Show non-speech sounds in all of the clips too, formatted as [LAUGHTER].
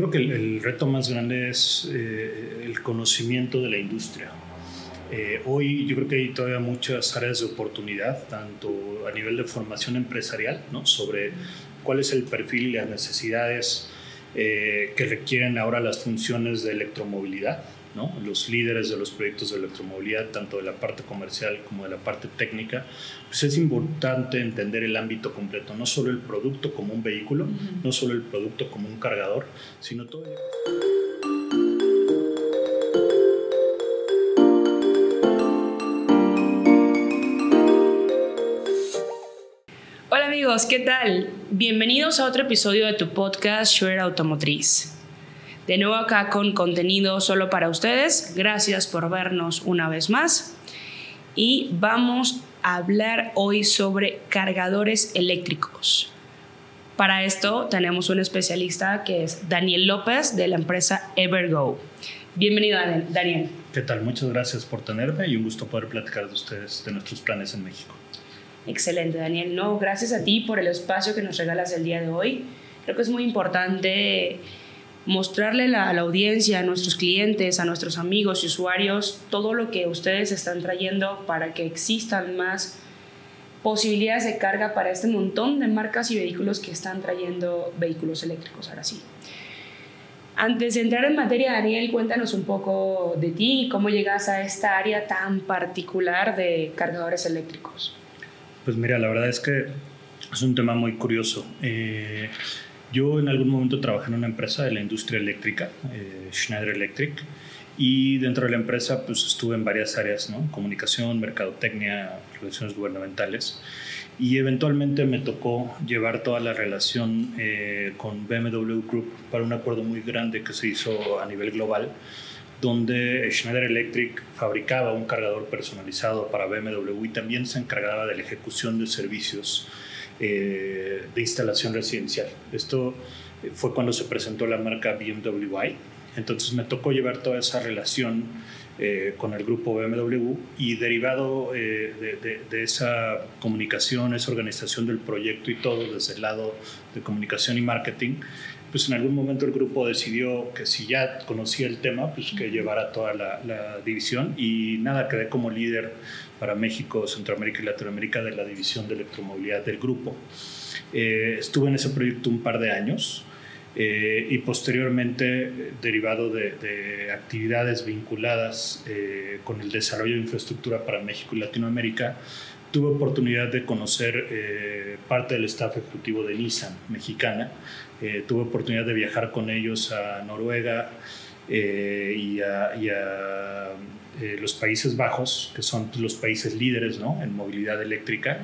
Creo que el, reto más grande es eh, el conocimiento de la industria. Eh, hoy yo creo que hay todavía muchas áreas de oportunidad, tanto a nivel de formación empresarial, ¿no? sobre cuál es el perfil y las necesidades eh, que requieren ahora las funciones de electromovilidad, ¿no? los líderes de los proyectos de electromovilidad, tanto de la parte comercial como de la parte técnica, pues es importante entender el ámbito completo, no solo el producto como un vehículo, no solo el producto como un cargador, sino todo el... Hola amigos, ¿qué tal? Bienvenidos a otro episodio de tu podcast Share Automotriz. De nuevo acá con contenido solo para ustedes. Gracias por vernos una vez más. Y vamos a hablar hoy sobre cargadores eléctricos. Para esto tenemos un especialista que es Daniel López de la empresa Evergo. Bienvenido, Daniel. ¿Qué tal? Muchas gracias por tenerme y un gusto poder platicar de ustedes, de nuestros planes en México. Excelente, Daniel. No, gracias a ti por el espacio que nos regalas el día de hoy. Creo que es muy importante mostrarle a la audiencia, a nuestros clientes, a nuestros amigos y usuarios, todo lo que ustedes están trayendo para que existan más posibilidades de carga para este montón de marcas y vehículos que están trayendo vehículos eléctricos ahora sí. Antes de entrar en materia, Daniel, cuéntanos un poco de ti y cómo llegas a esta área tan particular de cargadores eléctricos. Pues mira, la verdad es que es un tema muy curioso. Eh, yo en algún momento trabajé en una empresa de la industria eléctrica, eh, Schneider Electric, y dentro de la empresa pues estuve en varias áreas, ¿no? comunicación, mercadotecnia, relaciones gubernamentales, y eventualmente me tocó llevar toda la relación eh, con BMW Group para un acuerdo muy grande que se hizo a nivel global, donde Schneider Electric fabricaba un cargador personalizado para BMW y también se encargaba de la ejecución de servicios eh, de instalación residencial. Esto eh, fue cuando se presentó la marca BMW. Entonces me tocó llevar toda esa relación eh, con el grupo BMW y derivado de, de, esa comunicación, esa organización del proyecto y todo desde el lado de comunicación y marketing, pues en algún momento el grupo decidió que si ya conocía el tema, pues que llevara toda la, la división y nada, quedé como líder para México, Centroamérica y Latinoamérica de la división de electromovilidad del grupo. Eh, estuve en ese proyecto un par de años eh, y posteriormente, derivado de, actividades vinculadas eh, con el desarrollo de infraestructura para México y Latinoamérica, tuve oportunidad de conocer parte del staff ejecutivo de Nissan mexicana. Tuve oportunidad de viajar con ellos a Noruega y a eh, los Países Bajos, que son pues, los países líderes ¿no? en movilidad eléctrica.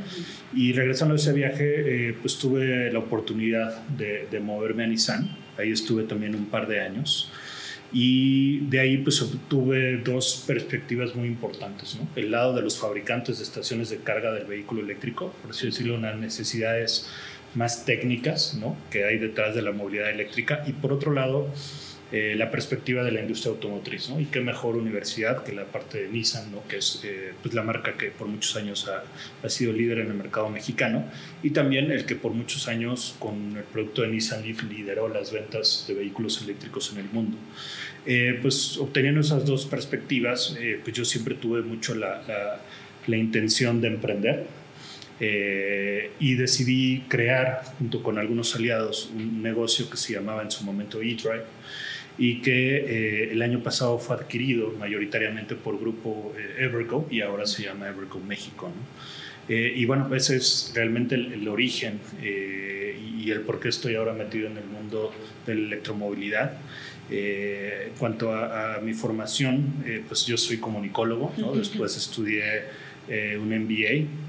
Y regresando a ese viaje, eh, pues tuve la oportunidad de, de, moverme a Nissan. Ahí estuve también un par de años. Y de ahí pues obtuve dos perspectivas muy importantes. ¿no? El lado de los fabricantes de estaciones de carga del vehículo eléctrico, por así decirlo, unas necesidades más técnicas ¿no? que hay detrás de la movilidad eléctrica. Y por otro lado, eh, la perspectiva de la industria automotriz, ¿no? Y qué mejor universidad que la parte de Nissan, ¿no? Que es eh, pues la marca que por muchos años ha, ha, sido líder en el mercado mexicano y también el que por muchos años con el producto de Nissan Leaf lideró las ventas de vehículos eléctricos en el mundo. Eh, pues obteniendo esas dos perspectivas, pues yo siempre tuve mucho la, la, la intención de emprender, eh, y decidí crear, junto con algunos aliados, un negocio que se llamaba en su momento eDrive y que eh, el año pasado fue adquirido mayoritariamente por grupo eh, Evergo y ahora se llama Evergo México. y bueno, ese es realmente el, origen y el por qué estoy ahora metido en el mundo de la electromovilidad. en cuanto a, mi formación, pues yo soy comunicólogo, ¿no? después estudié un MBA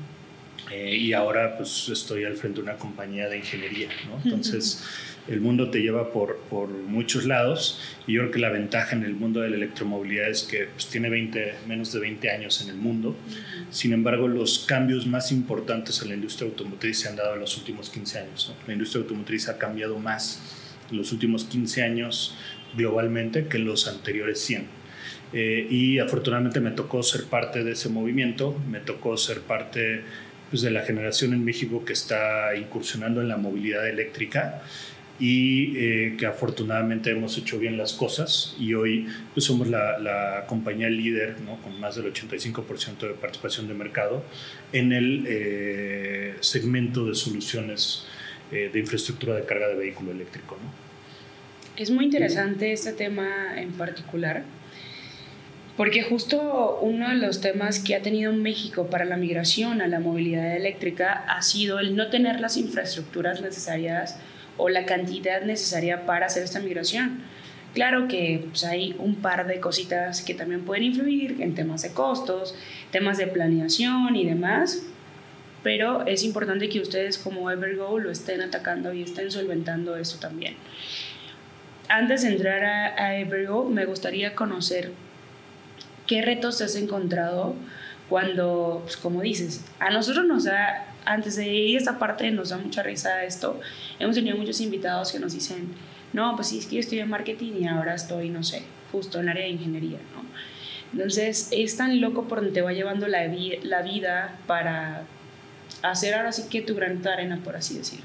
eh, y ahora pues estoy al frente de una compañía de ingeniería, ¿no? Entonces el mundo te lleva por, por, muchos lados y yo creo que la ventaja en el mundo de la electromovilidad es que pues, tiene 20, menos de 20 años en el mundo. Sin embargo, los cambios más importantes en la industria automotriz se han dado en los últimos 15 años. ¿no? La industria automotriz ha cambiado más en los últimos 15 años globalmente que en los anteriores 100. Eh, y afortunadamente me tocó ser parte de ese movimiento, me tocó ser parte pues, de la generación en México que está incursionando en la movilidad eléctrica. y eh, que afortunadamente hemos hecho bien las cosas y hoy pues, somos la, la compañía líder ¿no? con más del 85% de participación de mercado en el eh, segmento de soluciones eh, de infraestructura de carga de vehículo eléctrico. ¿no? Es muy interesante este tema en particular porque justo uno de los temas que ha tenido México para la migración a la movilidad eléctrica ha sido el no tener las infraestructuras necesarias o la cantidad necesaria para hacer esta migración. Claro que pues, hay un par de cositas que también pueden influir en temas de costos, temas de planeación y demás, pero es importante que ustedes como Evergo lo estén atacando y estén solventando eso también. Antes de entrar a, a Evergo, me gustaría conocer ¿Qué retos has encontrado cuando, pues como dices, a nosotros nos da, antes de ir a esta parte nos da mucha risa esto, hemos tenido muchos invitados que nos dicen, no, pues sí, es que yo estoy en marketing y ahora estoy, no sé, justo en área de ingeniería, ¿no? Entonces es tan loco por donde te va llevando la, la vida para hacer ahora sí que tu granito de arena, por así decir.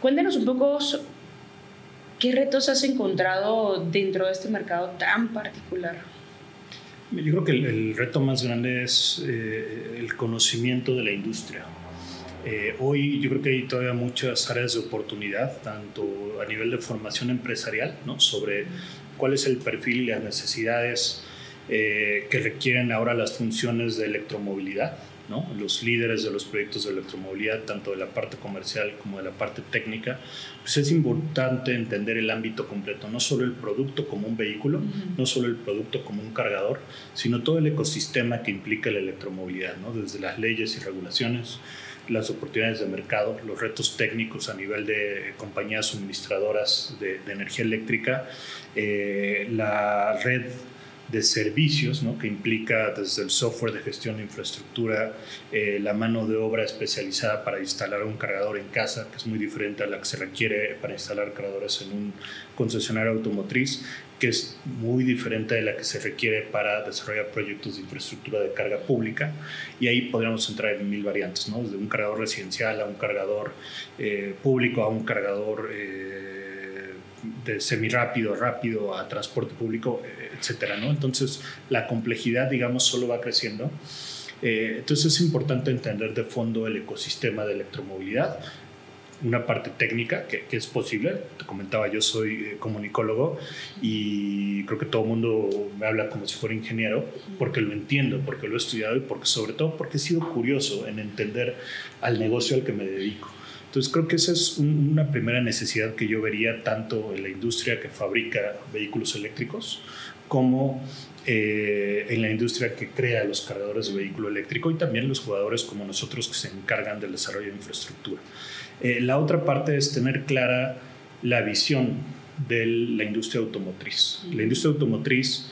Cuéntanos un poco qué retos has encontrado dentro de este mercado tan particular. Yo creo que el, reto más grande es eh, el conocimiento de la industria. Eh, hoy yo creo que hay todavía muchas áreas de oportunidad, tanto a nivel de formación empresarial, ¿no? sobre cuál es el perfil y las necesidades eh, que requieren ahora las funciones de electromovilidad, los líderes de los proyectos de electromovilidad, tanto de la parte comercial como de la parte técnica, pues es importante entender el ámbito completo, no solo el producto como un vehículo, no solo el producto como un cargador, sino todo el ecosistema que implica la electromovilidad, desde las leyes y regulaciones, las oportunidades de mercado, los retos técnicos a nivel de compañías suministradoras de, energía eléctrica, eh, la red de servicios, ¿no? que implica desde el software de gestión de infraestructura, eh, la mano de obra especializada para instalar un cargador en casa, que es muy diferente a la que se requiere para instalar cargadores en un concesionario automotriz, que es muy diferente de la que se requiere para desarrollar proyectos de infraestructura de carga pública. Y ahí podríamos entrar en mil variantes, ¿no? desde un cargador residencial a un cargador eh, público a un cargador... Eh, de semirápido, rápido a transporte público, etcétera, ¿no? Entonces, la complejidad, digamos, solo va creciendo. Eh, entonces, es importante entender de fondo el ecosistema de electromovilidad, una parte técnica que, es posible. Te comentaba, yo soy eh, comunicólogo y creo que todo el mundo me habla como si fuera ingeniero porque lo entiendo, porque lo he estudiado y porque sobre todo porque he sido curioso en entender al negocio al que me dedico. Entonces creo que esa es una primera necesidad que yo vería tanto en la industria que fabrica vehículos eléctricos como eh, en la industria que crea los cargadores de vehículo eléctrico y también los jugadores como nosotros que se encargan del desarrollo de infraestructura. Eh, la otra parte es tener clara la visión de la industria automotriz. La industria automotriz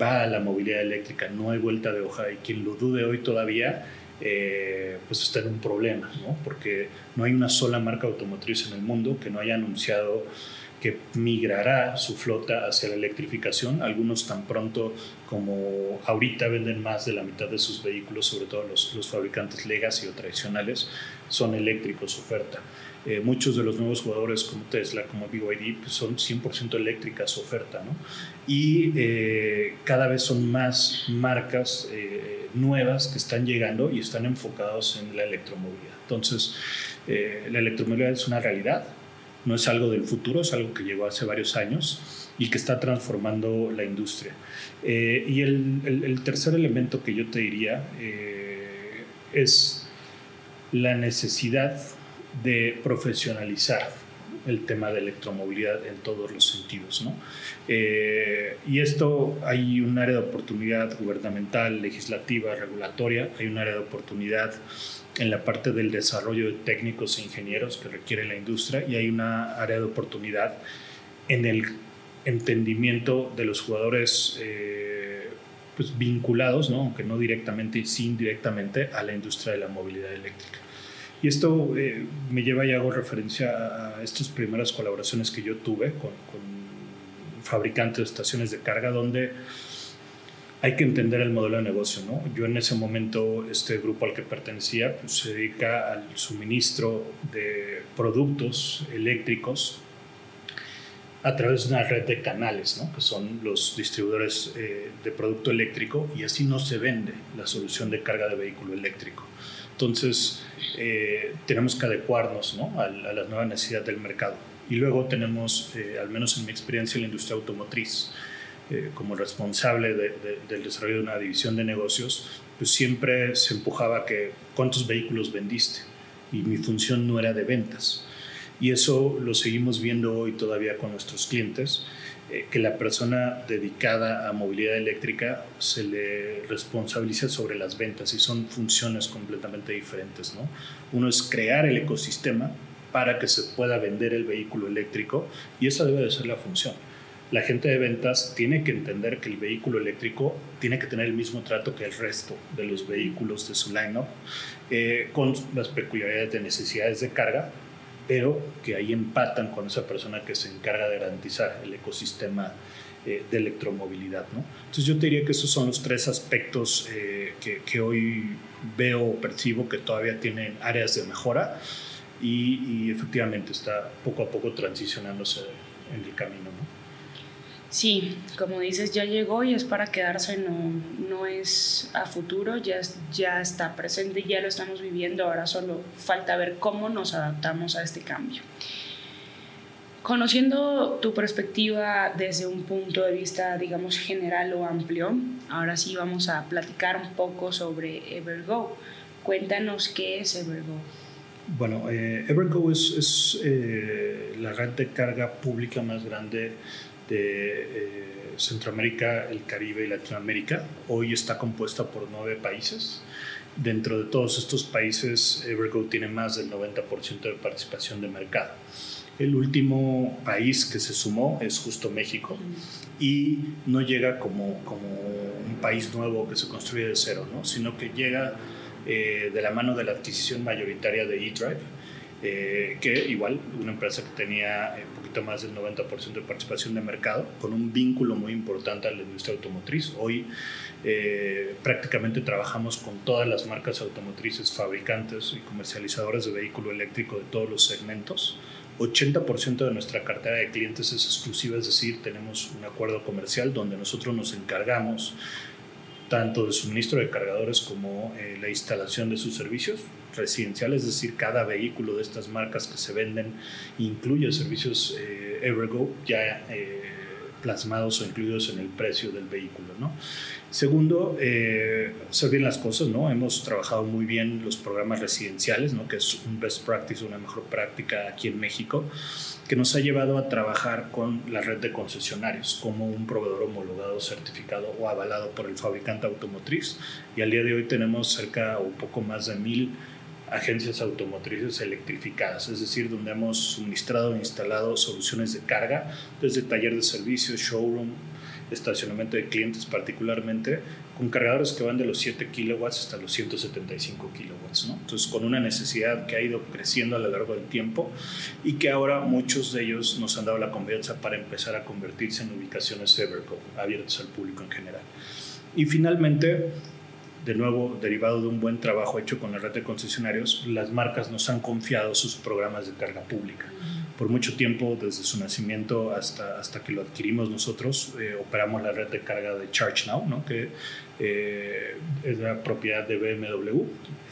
va a la movilidad eléctrica, no hay vuelta de hoja y quien lo dude hoy todavía eh, pues está en un problema, ¿no? porque no hay una sola marca automotriz en el mundo que no haya anunciado que migrará su flota hacia la electrificación. Algunos tan pronto como ahorita venden más de la mitad de sus vehículos, sobre todo los, los fabricantes legacy o tradicionales, son eléctricos oferta. Eh, muchos de los nuevos jugadores como Tesla, como BYD, pues son 100% eléctricas oferta, ¿no? Y eh, cada vez son más marcas eh, nuevas que están llegando y están enfocados en la electromovilidad. Entonces, la electromovilidad es una realidad, no es algo del futuro, es algo que llegó hace varios años y que está transformando la industria. Eh, y el, tercer elemento que yo te diría eh, es la necesidad de profesionalizar el tema de electromovilidad en todos los sentidos. ¿no? Eh, y esto hay un área de oportunidad gubernamental, legislativa, regulatoria, hay un área de oportunidad en la parte del desarrollo de técnicos e ingenieros que requiere la industria y hay una área de oportunidad en el entendimiento de los jugadores eh, pues vinculados, ¿no? aunque no directamente y sí indirectamente, a la industria de la movilidad eléctrica. Y esto eh, me lleva y hago referencia a estas primeras colaboraciones que yo tuve con, fabricantes de estaciones de carga, donde hay que entender el modelo de negocio. Yo en ese momento, este grupo al que pertenecía, pues, se dedica al suministro de productos eléctricos a través de una red de canales, que son los distribuidores eh, de producto eléctrico, y así no se vende la solución de carga de vehículo eléctrico. Entonces, eh, tenemos que adecuarnos ¿no? a, a, las nuevas necesidades del mercado. Y luego tenemos, eh, al menos en mi experiencia en la industria automotriz, como responsable de, de, del desarrollo de una división de negocios, pues siempre se empujaba que cuántos vehículos vendiste. Y mi función no era de ventas y eso lo seguimos viendo hoy todavía con nuestros clientes, eh, que la persona dedicada a movilidad eléctrica se le responsabiliza sobre las ventas y son funciones completamente diferentes. ¿no? Uno es crear el ecosistema para que se pueda vender el vehículo eléctrico y esa debe de ser la función. La gente de ventas tiene que entender que el vehículo eléctrico tiene que tener el mismo trato que el resto de los vehículos de su line-up, eh, con las peculiaridades de necesidades de carga, pero que ahí empatan con esa persona que se encarga de garantizar el ecosistema eh, de electromovilidad. ¿no? Entonces yo te diría que esos son los tres aspectos eh, que, que, hoy veo o percibo que todavía tienen áreas de mejora y, y, efectivamente está poco a poco transicionándose en el camino. ¿no? Sí, como dices, ya llegó y es para quedarse, no, no es a futuro, ya, ya está presente ya lo estamos viviendo, ahora solo falta ver cómo nos adaptamos a este cambio. Conociendo tu perspectiva desde un punto de vista, digamos, general o amplio, ahora sí vamos a platicar un poco sobre Evergo. Cuéntanos qué es Evergo. Bueno, eh, Evergo es, es eh, la red de carga pública más grande eh, Centroamérica, el Caribe y Latinoamérica. Hoy está compuesta por nueve países. Dentro de todos estos países, Evergo tiene más del 90% de participación de mercado. El último país que se sumó es justo México y no llega como, como un país nuevo que se construye de cero, ¿no? sino que llega eh, de la mano de la adquisición mayoritaria de eDrive eh, que igual una empresa que tenía un poquito más del 90% de participación de mercado, con un vínculo muy importante a la industria automotriz. Hoy eh, prácticamente trabajamos con todas las marcas automotrices, fabricantes y comercializadores de vehículo eléctrico de todos los segmentos. 80% de nuestra cartera de clientes es exclusiva, es decir, tenemos un acuerdo comercial donde nosotros nos encargamos tanto de suministro de cargadores como eh, la instalación de sus servicios residenciales, es decir, cada vehículo de estas marcas que se venden incluye servicios eh, Evergo ya eh, plasmados o incluidos en el precio del vehículo. ¿no? Segundo, eh, hacer bien las cosas, ¿no? Hemos trabajado muy bien los programas residenciales, ¿no? Que es un best practice, una mejor práctica aquí en México, que nos ha llevado a trabajar con la red de concesionarios como un proveedor homologado, certificado o avalado por el fabricante automotriz. Y al día de hoy tenemos cerca o un poco más de mil agencias automotrices electrificadas, es decir, donde hemos suministrado e instalado soluciones de carga desde taller de servicios, showroom, estacionamiento de clientes particularmente, con cargadores que van de los 7 kilowatts hasta los 175 kilowatts. ¿no? Entonces, con una necesidad que ha ido creciendo a lo largo del tiempo y que ahora muchos de ellos nos han dado la confianza para empezar a convertirse en ubicaciones Everco, abiertas al público en general. Y finalmente, de nuevo, derivado de un buen trabajo hecho con la red de concesionarios, las marcas nos han confiado sus programas de carga pública por mucho tiempo, desde su nacimiento hasta, hasta que lo adquirimos nosotros, eh, operamos la red de carga de ChargeNow, ¿no? que eh, es la propiedad de BMW,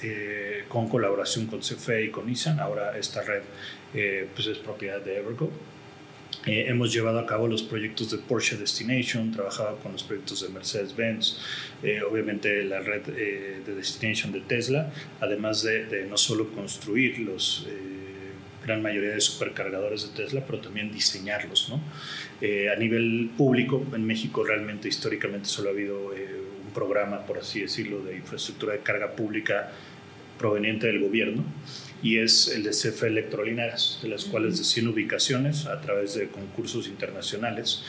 eh, con colaboración con CFE y con Nissan. Ahora esta red pues es propiedad de Evergo. hemos llevado a cabo los proyectos de Porsche Destination, trabajado con los proyectos de Mercedes-Benz, obviamente la red de Destination de Tesla, además de, de no solo construir los gran mayoría de supercargadores de Tesla, pero también diseñarlos. ¿no? Eh, a nivel público, en México realmente históricamente solo ha habido eh, un programa, por así decirlo, de infraestructura de carga pública proveniente del gobierno y es el de CFE Electrolineras, de las cuales de 100 ubicaciones a través de concursos internacionales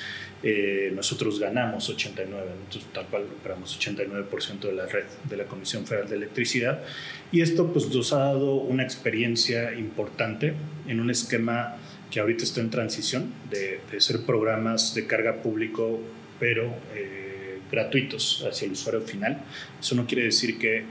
eh, nosotros ganamos 89, entonces tal cual operamos 89% de la red de la Comisión Federal de Electricidad y esto pues nos ha dado una experiencia importante en un esquema que ahorita está en transición de, de ser programas de carga público pero eh, gratuitos hacia el usuario final. Eso no quiere decir que,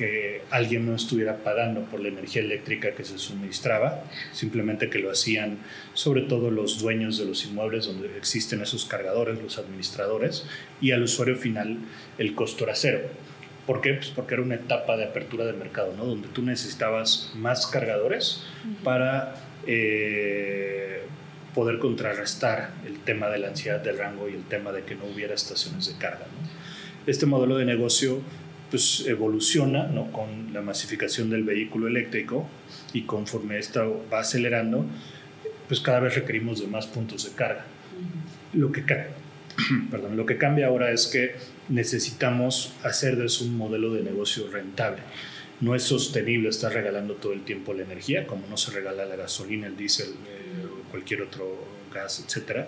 que alguien no estuviera pagando por la energía eléctrica que se suministraba, simplemente que lo hacían sobre todo los dueños de los inmuebles donde existen esos cargadores, los administradores, y al usuario final el costo era cero. ¿Por qué? Pues porque era una etapa de apertura de mercado, ¿no? Donde tú necesitabas más cargadores para eh, poder contrarrestar el tema de la ansiedad del rango y el tema de que no hubiera estaciones de carga. Este modelo de negocio pues, evoluciona ¿no? con la masificación del vehículo eléctrico y conforme esto va acelerando, pues cada vez requerimos de más puntos de carga. Lo que, [CLEARS THROAT] perdón, lo que cambia ahora es que necesitamos hacer de eso un modelo de negocio rentable. No es sostenible estar regalando todo el tiempo la energía, como no se regala la gasolina, el diésel eh, o cualquier otro gas, etc.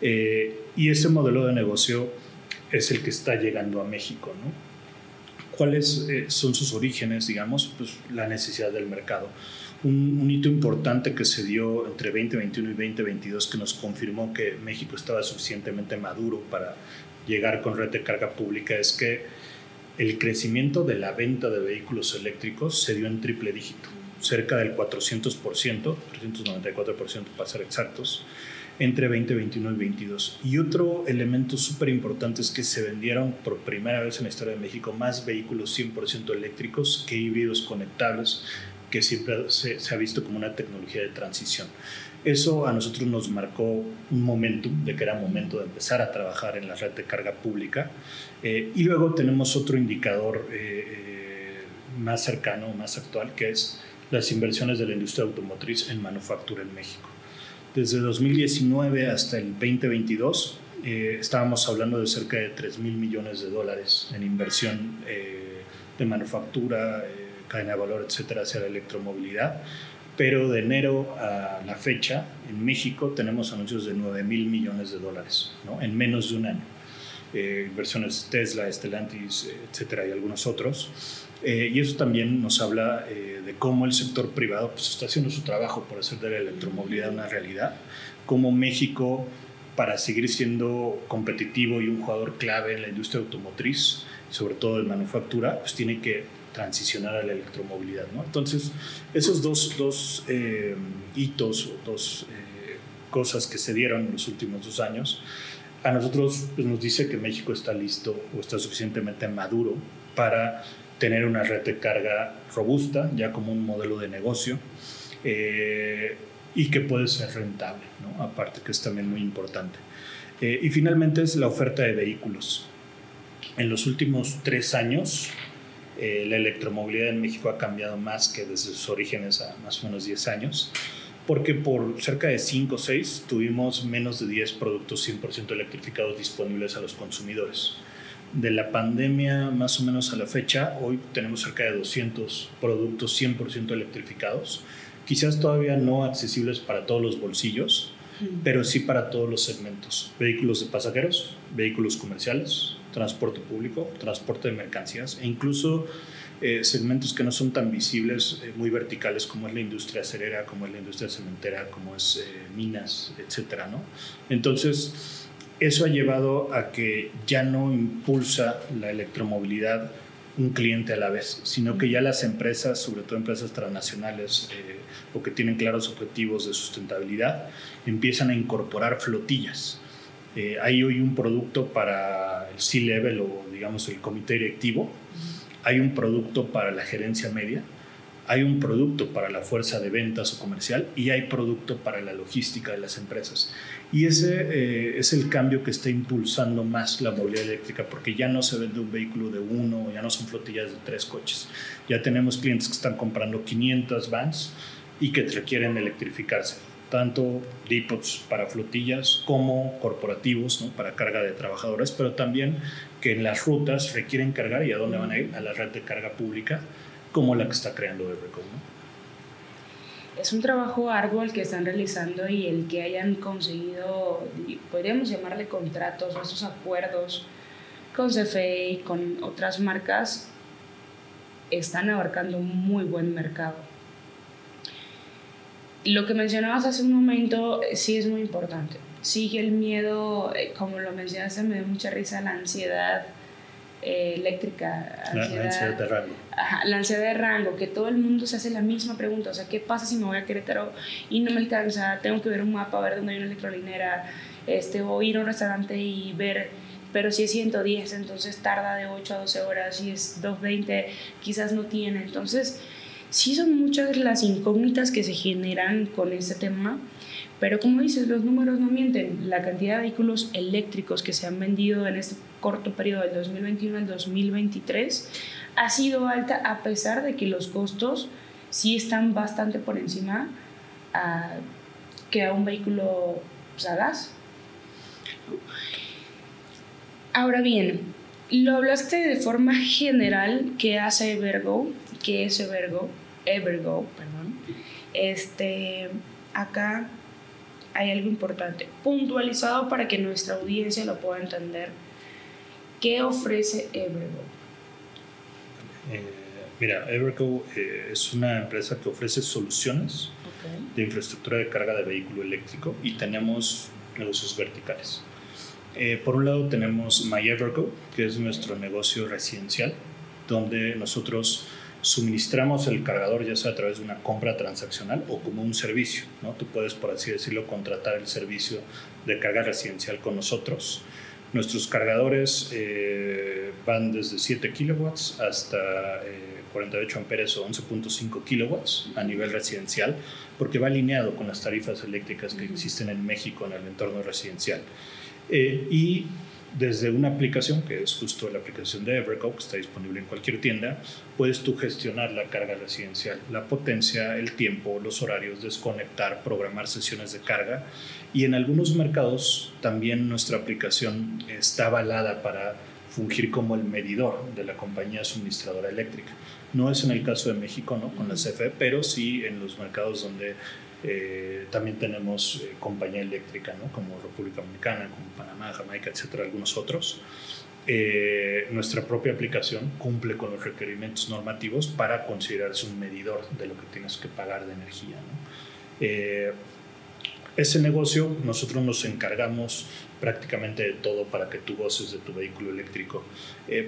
Eh, y ese modelo de negocio es el que está llegando a México. ¿no? ¿Cuáles eh, son sus orígenes? Digamos, pues la necesidad del mercado. Un, un, hito importante que se dio entre 2021 y 2022 que nos confirmó que México estaba suficientemente maduro para llegar con red de carga pública es que el crecimiento de la venta de vehículos eléctricos se dio en triple dígito, cerca del 400%, 394% para ser exactos, entre 2021 y 2022. Y otro elemento súper importante es que se vendieron por primera vez en la historia de México más vehículos 100% eléctricos que híbridos conectables, que siempre se, se ha visto como una tecnología de transición. Eso a nosotros nos marcó un momento de que era momento de empezar a trabajar en la red de carga pública. Eh, y luego tenemos otro indicador eh, eh, más cercano, más actual, que es las inversiones de la industria automotriz en manufactura en México. Desde 2019 hasta el 2022 estábamos hablando de cerca de 3 mil millones de dólares en inversión de manufactura, cadena de valor, etcétera, hacia la electromovilidad pero de enero a la fecha en México tenemos anuncios de 9 mil millones de dólares ¿no? en menos de un año. Eh, inversiones Tesla, Stellantis, etcétera, y algunos otros. Eh, y eso también nos habla eh, de cómo el sector privado pues, está haciendo su trabajo por hacer de la electromovilidad una realidad, cómo México, para seguir siendo competitivo y un jugador clave en la industria automotriz, sobre todo de manufactura, pues tiene que transicionar a la electromovilidad. ¿no? Entonces, esos dos, dos eh, hitos dos eh, cosas que se dieron en los últimos dos años, a nosotros pues, nos dice que México está listo o está suficientemente maduro para tener una red de carga robusta, ya como un modelo de negocio, eh, y que puede ser rentable, ¿no? aparte que es también muy importante. y finalmente es la oferta de vehículos. En los últimos tres años, eh, la electromovilidad en México ha cambiado más que desde sus orígenes a más o menos 10 años, porque por cerca de 5 o 6 tuvimos menos de 10 productos 100% electrificados disponibles a los consumidores. De la pandemia más o menos a la fecha, hoy tenemos cerca de 200 productos 100% electrificados, quizás todavía no accesibles para todos los bolsillos, pero sí para todos los segmentos. Vehículos de pasajeros, vehículos comerciales, transporte público, transporte de mercancías e incluso eh, segmentos que no son tan visibles, eh, muy verticales como es la industria acerera, como es la industria cementera, como es eh, minas, etcétera, ¿no? Entonces, eso ha llevado a que ya no impulsa la electromovilidad un cliente a la vez, sino que ya las empresas, sobre todo empresas transnacionales o que tienen claros objetivos de sustentabilidad, empiezan a incorporar flotillas. Eh, hay hoy un producto para el C-Level o digamos el comité directivo, hay un producto para la gerencia media, hay un producto para la fuerza de ventas o comercial y hay producto para la logística de las empresas. Y ese eh, es el cambio que está impulsando más la movilidad eléctrica, porque ya no se vende un vehículo de uno, ya no son flotillas de tres coches. Ya tenemos clientes que están comprando 500 vans y que requieren electrificarse tanto depots para flotillas como corporativos ¿no? para carga de trabajadores, pero también que en las rutas requieren cargar y a dónde van a ir, a la red de carga pública, como la que está creando Everco. ¿no? Es un trabajo arduo el que están realizando y el que hayan conseguido, podríamos llamarle contratos o esos acuerdos con CFE y con otras marcas, están abarcando un muy buen mercado lo que mencionabas hace un momento eh, sí es muy importante. sigue el miedo, eh, como lo mencionaste, me dio mucha risa la ansiedad eh, eléctrica. la, ansiedad de rango. Ajá, la ansiedad de rango, que todo el mundo se hace la misma pregunta, o sea, ¿qué pasa si me voy a Querétaro y no me alcanza? Tengo que ver un mapa, ver dónde hay una electrolinera, este, o ir a un restaurante y ver, pero si es 110, entonces tarda de 8 a 12 horas, si es 220, quizás no tiene, entonces sí son muchas las incógnitas que se generan con este tema pero como dices, los números no mienten. La cantidad de vehículos eléctricos que se han vendido en este corto periodo del 2021 al 2023 ha sido alta a pesar de que los costos sí están bastante por encima a, que a un vehículo pues, a gas. Ahora bien, lo hablaste de forma general que hace Evergo, que es Evergo, Evergo, perdón. Este, acá hay algo importante, puntualizado para que nuestra audiencia lo pueda entender. ¿Qué ofrece Evergo? Eh, mira, Evergo eh, es una empresa que ofrece soluciones de infraestructura de carga de vehículo eléctrico y tenemos negocios verticales. Eh, por un lado tenemos MyEvergo, que es nuestro negocio residencial, donde nosotros suministramos el cargador ya sea a través de una compra transaccional o como un servicio. ¿no? Tú puedes, por así decirlo, contratar el servicio de carga residencial con nosotros. Nuestros cargadores eh, van desde 7 kilowatts hasta 48 eh, amperes o 11.5 kilowatts a nivel residencial, porque va alineado con las tarifas eléctricas que existen en México en el entorno residencial. Eh, y desde una aplicación, que es justo la aplicación de Evergo, que está disponible en cualquier tienda, puedes tú gestionar la carga residencial, la potencia, el tiempo, los horarios, desconectar, programar sesiones de carga. Y en algunos mercados también nuestra aplicación está avalada para fungir como el medidor de la compañía suministradora eléctrica. No es en el caso de México, ¿no? Con la CFE, pero sí en los mercados donde eh, también tenemos eh, compañía eléctrica, ¿no? como República Dominicana, como Panamá, Jamaica, etcétera, algunos otros. Eh, nuestra propia aplicación cumple con los requerimientos normativos para considerarse un medidor de lo que tienes que pagar de energía. Ese negocio nosotros nos encargamos prácticamente de todo para que tú goces de tu vehículo eléctrico.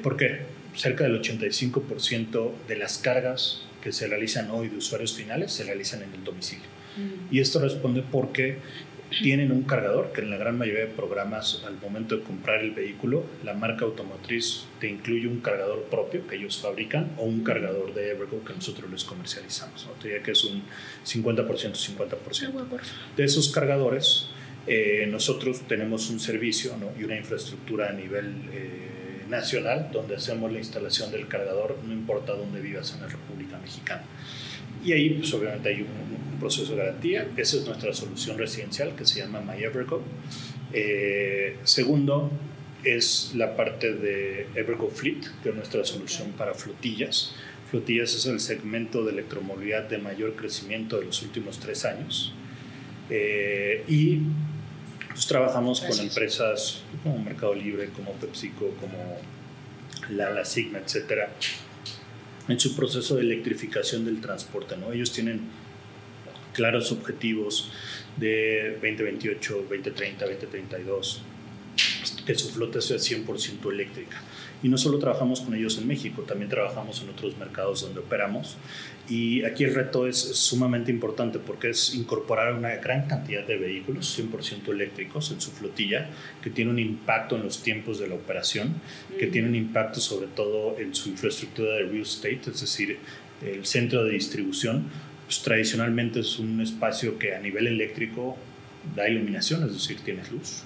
¿Por qué? Cerca del 85% de las cargas que se realizan hoy de usuarios finales se realizan en el domicilio. Y esto responde porque tienen un cargador que en la gran mayoría de programas al momento de comprar el vehículo la marca automotriz te incluye un cargador propio que ellos fabrican o un cargador de Evergo que nosotros les comercializamos. ¿no? Te diría que es un 50% 50%. De esos cargadores eh, nosotros tenemos un servicio ¿no? y una infraestructura a nivel eh, nacional donde hacemos la instalación del cargador no importa dónde vivas en la República Mexicana. Y ahí, pues obviamente hay un, proceso de garantía. Esa es nuestra solución residencial que se llama MyEvergo. Eh, segundo, es la parte de Evergo Fleet, que es nuestra solución para flotillas. Flotillas es el segmento de electromovilidad de mayor crecimiento de los últimos tres años. Eh, y pues, trabajamos con empresas como Mercado Libre, como PepsiCo, como la Sigma, etcétera, en su proceso de electrificación del transporte. ¿no? Ellos tienen claros objetivos de 2028, 2030, 2032, que su flota sea 100% eléctrica. Y no solo trabajamos con ellos en México, también trabajamos en otros mercados donde operamos. Y aquí el reto es sumamente importante porque es incorporar una gran cantidad de vehículos 100% eléctricos en su flotilla, que tiene un impacto en los tiempos de la operación, que tiene un impacto sobre todo en su infraestructura de real estate, es decir, el centro de distribución. Pues, tradicionalmente es un espacio que a nivel eléctrico da iluminación, es decir, tienes luz,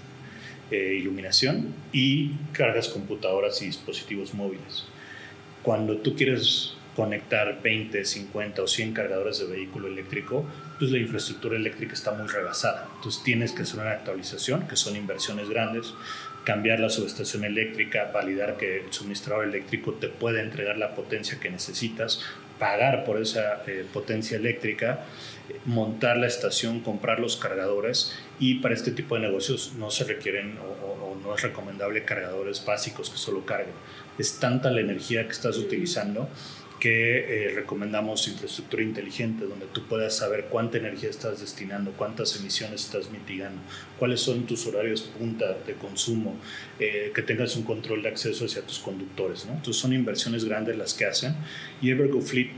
eh, iluminación y cargas computadoras y dispositivos móviles. Cuando tú quieres conectar 20, 50 o 100 cargadores de vehículo eléctrico, pues la infraestructura eléctrica está muy rebasada. Entonces tienes que hacer una actualización, que son inversiones grandes, cambiar la subestación eléctrica, validar que el suministrador eléctrico te puede entregar la potencia que necesitas, pagar por esa eh, potencia eléctrica, montar la estación, comprar los cargadores y para este tipo de negocios no se requieren o, no es recomendable cargadores básicos que solo carguen. Es tanta la energía que estás utilizando que eh, recomendamos infraestructura inteligente, donde tú puedas saber cuánta energía estás destinando, cuántas emisiones estás mitigando, cuáles son tus horarios punta de consumo, eh, que tengas un control de acceso hacia tus conductores. ¿no? Entonces son inversiones grandes las que hacen y Evergo Fleet,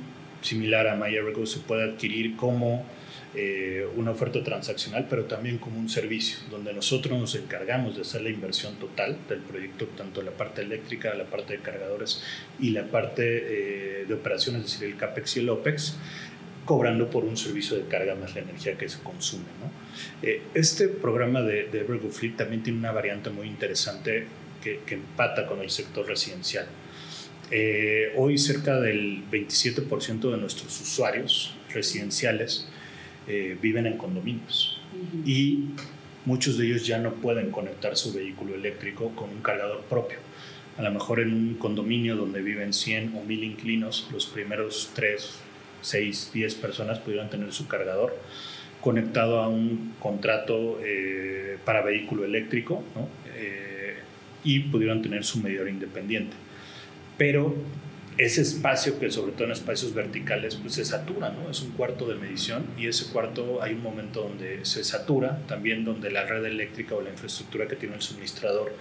similar a MyEvergo, se puede adquirir como eh, una oferta transaccional, pero también como un servicio, donde nosotros nos encargamos de hacer la inversión total del proyecto, tanto la parte eléctrica, la parte de cargadores y la parte eh, de operaciones, es decir, el CAPEX y el OPEX, cobrando por un servicio de carga más la energía que se consume. Eh, este programa de, de Evergo Fleet también tiene una variante muy interesante que, que empata con el sector residencial. hoy cerca del 27% de nuestros usuarios residenciales eh, viven en condominios y muchos de ellos ya no pueden conectar su vehículo eléctrico con un cargador propio. A lo mejor en un condominio donde viven 100 o 1000 inquilinos, los primeros 3, 6, 10 personas pudieran tener su cargador conectado a un contrato eh, para vehículo eléctrico eh, y pudieran tener su medidor independiente. Pero ese espacio que sobre todo en espacios verticales pues se satura, ¿no? Es un cuarto de medición y ese cuarto hay un momento donde se satura, también donde la red eléctrica o la infraestructura que tiene el suministrador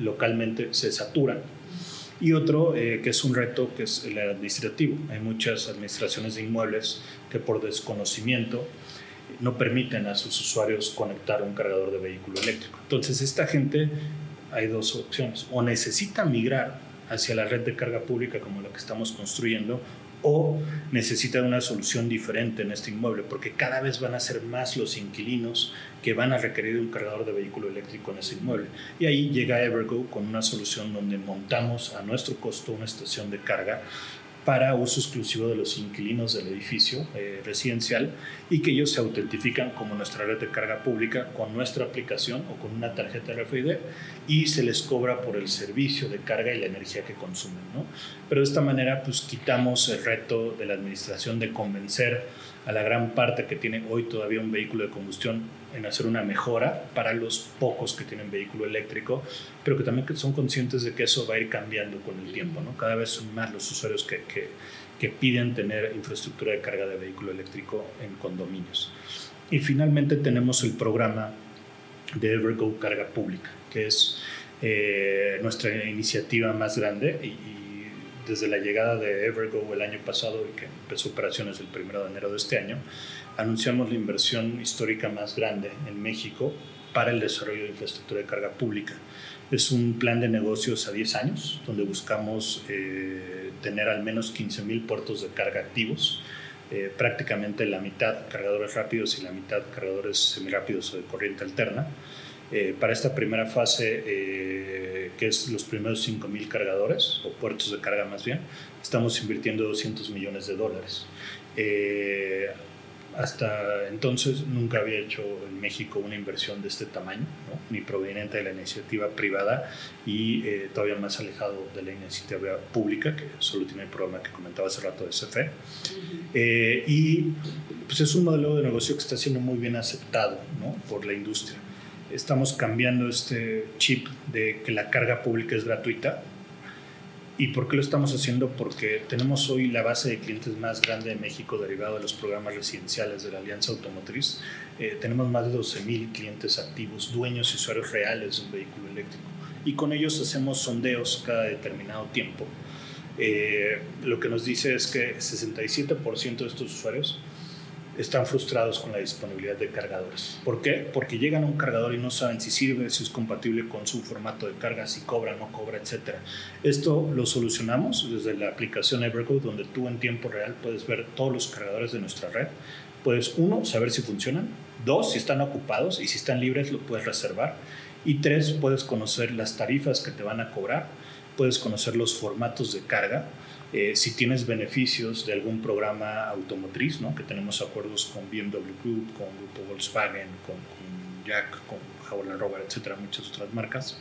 localmente se satura. Y otro eh, que es un reto que es el administrativo. Hay muchas administraciones de inmuebles que por desconocimiento no permiten a sus usuarios conectar un cargador de vehículo eléctrico. Entonces esta gente hay dos opciones, o necesita migrar hacia la red de carga pública como la que estamos construyendo o necesitan una solución diferente en este inmueble, porque cada vez van a ser más los inquilinos que van a requerir un cargador de vehículo eléctrico en ese inmueble. Y ahí llega Evergo con una solución donde montamos a nuestro costo una estación de carga para uso exclusivo de los inquilinos del edificio eh, residencial y que ellos se autentifican como nuestra red de carga pública con nuestra aplicación o con una tarjeta RFID y se les cobra por el servicio de carga y la energía que consumen. ¿no? Pero de esta manera pues quitamos el reto de la administración de convencer a la gran parte que tiene hoy todavía un vehículo de combustión en hacer una mejora para los pocos que tienen vehículo eléctrico, pero que también son conscientes de que eso va a ir cambiando con el tiempo. ¿no? Cada vez son más los usuarios que, que, piden tener infraestructura de carga de vehículo eléctrico en condominios. Y finalmente tenemos el programa de Evergo Carga Pública, que es eh, nuestra iniciativa más grande y, desde la llegada de Evergo el año pasado y que empezó operaciones el 1 de enero de este año, anunciamos la inversión histórica más grande en México para el desarrollo de infraestructura de carga pública. Es un plan de negocios a 10 años, donde buscamos eh, tener al menos 15.000 puertos de carga activos, eh, prácticamente la mitad cargadores rápidos y la mitad cargadores semirápidos o de corriente alterna. Eh, para esta primera fase, eh, que es los primeros 5.000 cargadores, o puertos de carga más bien, estamos invirtiendo 200 millones de dólares. Eh, hasta entonces nunca había hecho en México una inversión de este tamaño, ni proveniente de la iniciativa privada y todavía más alejado de la iniciativa pública, que solo tiene el programa que comentaba hace rato de CFE. y pues es un modelo de negocio que está siendo muy bien aceptado por la industria estamos cambiando este chip de que la carga pública es gratuita. ¿Y por qué lo estamos haciendo? Porque tenemos hoy la base de clientes más grande de México derivado de los programas residenciales de la Alianza Automotriz. Eh, tenemos más de 12.000 clientes activos, dueños y usuarios reales de un vehículo eléctrico. Y con ellos hacemos sondeos cada determinado tiempo. Eh, lo que nos dice es que 67% de estos usuarios están frustrados con la disponibilidad de cargadores. ¿Por qué? Porque llegan a un cargador y no saben si sirve, si es compatible con su formato de carga, si cobra, no cobra, etc. Esto lo solucionamos desde la aplicación Evergo, donde tú en tiempo real puedes ver todos los cargadores de nuestra red. Puedes, uno, saber si funcionan. Dos, si están ocupados y si están libres, lo puedes reservar. Y tres, puedes conocer las tarifas que te van a cobrar. Puedes conocer los formatos de carga eh, si tienes beneficios de algún programa automotriz, ¿no? que tenemos acuerdos con BMW Group, con Grupo Volkswagen, con, Jack, con Howland Rover, etcétera, muchas otras marcas,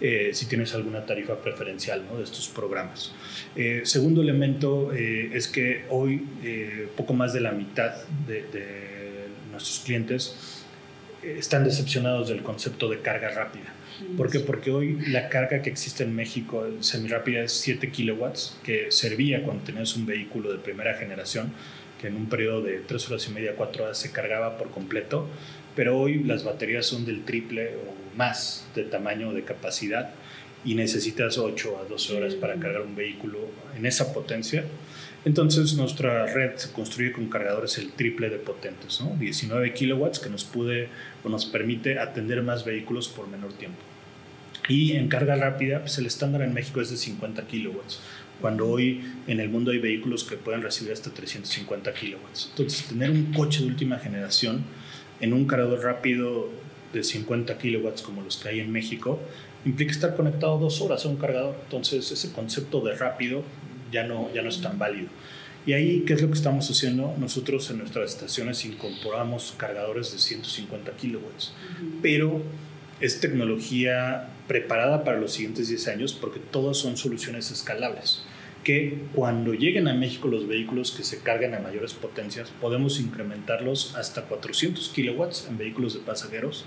eh, si tienes alguna tarifa preferencial ¿no? de estos programas. Eh, segundo elemento es que hoy poco más de la mitad de, de nuestros clientes están decepcionados del concepto de carga rápida. ¿Por qué? Porque hoy la carga que existe en México semirápida es 7 kilowatts, que servía cuando tenías un vehículo de primera generación, que en un periodo de 3 horas y media, 4 horas se cargaba por completo, pero hoy las baterías son del triple o más de tamaño de capacidad y necesitas 8 a 12 horas para cargar un vehículo en esa potencia. Entonces nuestra red se construye con cargadores el triple de potentes, ¿no? 19 kilowatts que nos puede o nos permite atender más vehículos por menor tiempo. Y en carga rápida, pues el estándar en México es de 50 kilowatts, cuando hoy en el mundo hay vehículos que pueden recibir hasta 350 kilowatts. Entonces, tener un coche de última generación en un cargador rápido de 50 kilowatts como los que hay en México implica estar conectado dos horas a un cargador. Entonces, ese concepto de rápido ya no, ya no es tan válido. Y ahí, ¿qué es lo que estamos haciendo? Nosotros en nuestras estaciones incorporamos cargadores de 150 kilowatts, pero es tecnología preparada para los siguientes 10 años porque todas son soluciones escalables que cuando lleguen a México los vehículos que se carguen a mayores potencias, podemos incrementarlos hasta 400 kilowatts en vehículos de pasajeros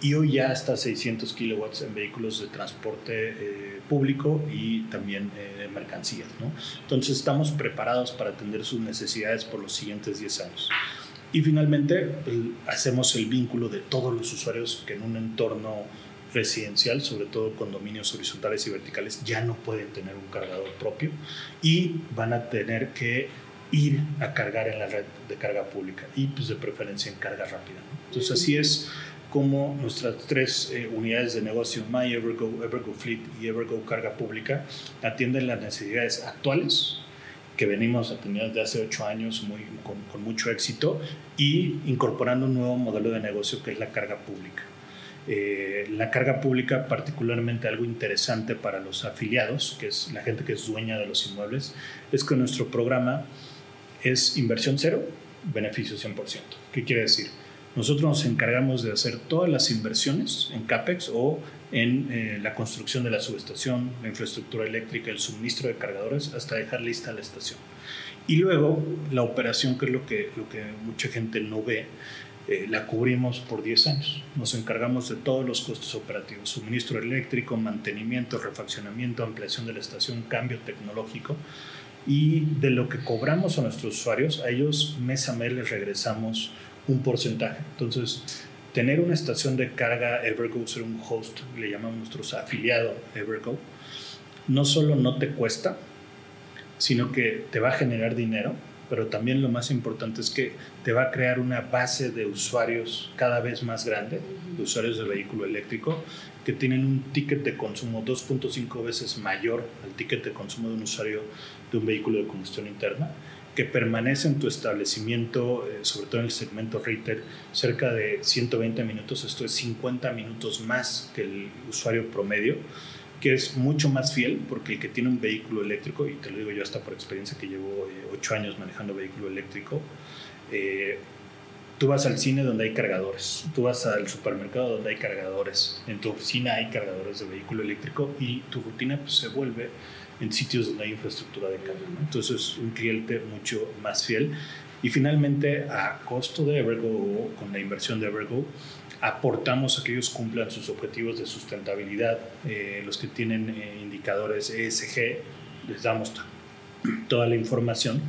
y hoy ya hasta 600 kilowatts en vehículos de transporte eh, público y también eh, mercancías. ¿no? Entonces estamos preparados para atender sus necesidades por los siguientes 10 años. Y finalmente hacemos el vínculo de todos los usuarios que en un entorno residencial, sobre todo condominios horizontales y verticales, ya no pueden tener un cargador propio y van a tener que ir a cargar en la red de carga pública y pues de preferencia en carga rápida. Entonces así es como nuestras tres eh, unidades de negocio, My Evergo, Evergo Fleet y Evergo Carga Pública, atienden las necesidades actuales que venimos atendiendo desde hace ocho años muy, con, con mucho éxito y incorporando un nuevo modelo de negocio que es la carga pública. Eh, la carga pública, particularmente algo interesante para los afiliados, que es la gente que es dueña de los inmuebles, es que nuestro programa es inversión cero, beneficio 100%. ¿Qué quiere decir? Nosotros nos encargamos de hacer todas las inversiones en CAPEX o en eh, la construcción de la subestación, la infraestructura eléctrica, el suministro de cargadores, hasta dejar lista la estación. Y luego la operación, que es lo que, lo que mucha gente no ve, eh, la cubrimos por 10 años. Nos encargamos de todos los costos operativos, suministro eléctrico, mantenimiento, refaccionamiento, ampliación de la estación, cambio tecnológico. Y de lo que cobramos a nuestros usuarios, a ellos mes a mes les regresamos un porcentaje. Entonces, tener una estación de carga Evergo, ser un host, le llamamos nuestros afiliados Evergo, no solo no te cuesta, sino que te va a generar dinero pero también lo más importante es que te va a crear una base de usuarios cada vez más grande, de usuarios de vehículo eléctrico, que tienen un ticket de consumo 2.5 veces mayor al ticket de consumo de un usuario de un vehículo de combustión interna, que permanece en tu establecimiento, eh, sobre todo en el segmento retail, cerca de 120 minutos, esto es 50 minutos más que el usuario promedio que es mucho más fiel porque el que tiene un vehículo eléctrico, y te lo digo yo hasta por experiencia que llevo eh, ocho años manejando vehículo eléctrico, eh, tú vas al cine donde hay cargadores, tú vas al supermercado donde hay cargadores, en tu oficina hay cargadores de vehículo eléctrico y tu rutina pues, se vuelve en sitios donde hay infraestructura de carga. Entonces es un cliente mucho más fiel. Y finalmente, a costo de Evergo, con la inversión de Evergo, aportamos a que ellos cumplan sus objetivos de sustentabilidad. Eh, los que tienen eh, indicadores ESG, les damos toda la información.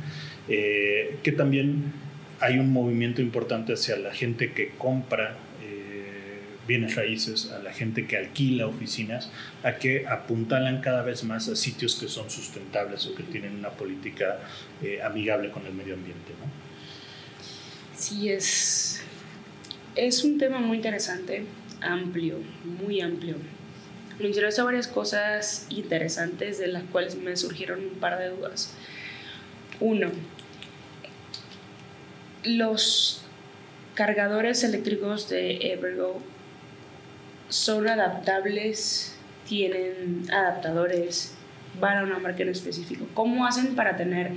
Eh, que también hay un movimiento importante hacia la gente que compra bienes raíces, a la gente que alquila oficinas, a que apuntalan cada vez más a sitios que son sustentables o que tienen una política amigable con el medio ambiente. ¿no? Sí, es es un tema muy interesante, amplio, muy amplio. Mencionaste varias cosas interesantes de las cuales me surgieron un par de dudas. Uno, los cargadores eléctricos de Evergo son adaptables, tienen adaptadores, van a una marca en específico. ¿Cómo hacen para tener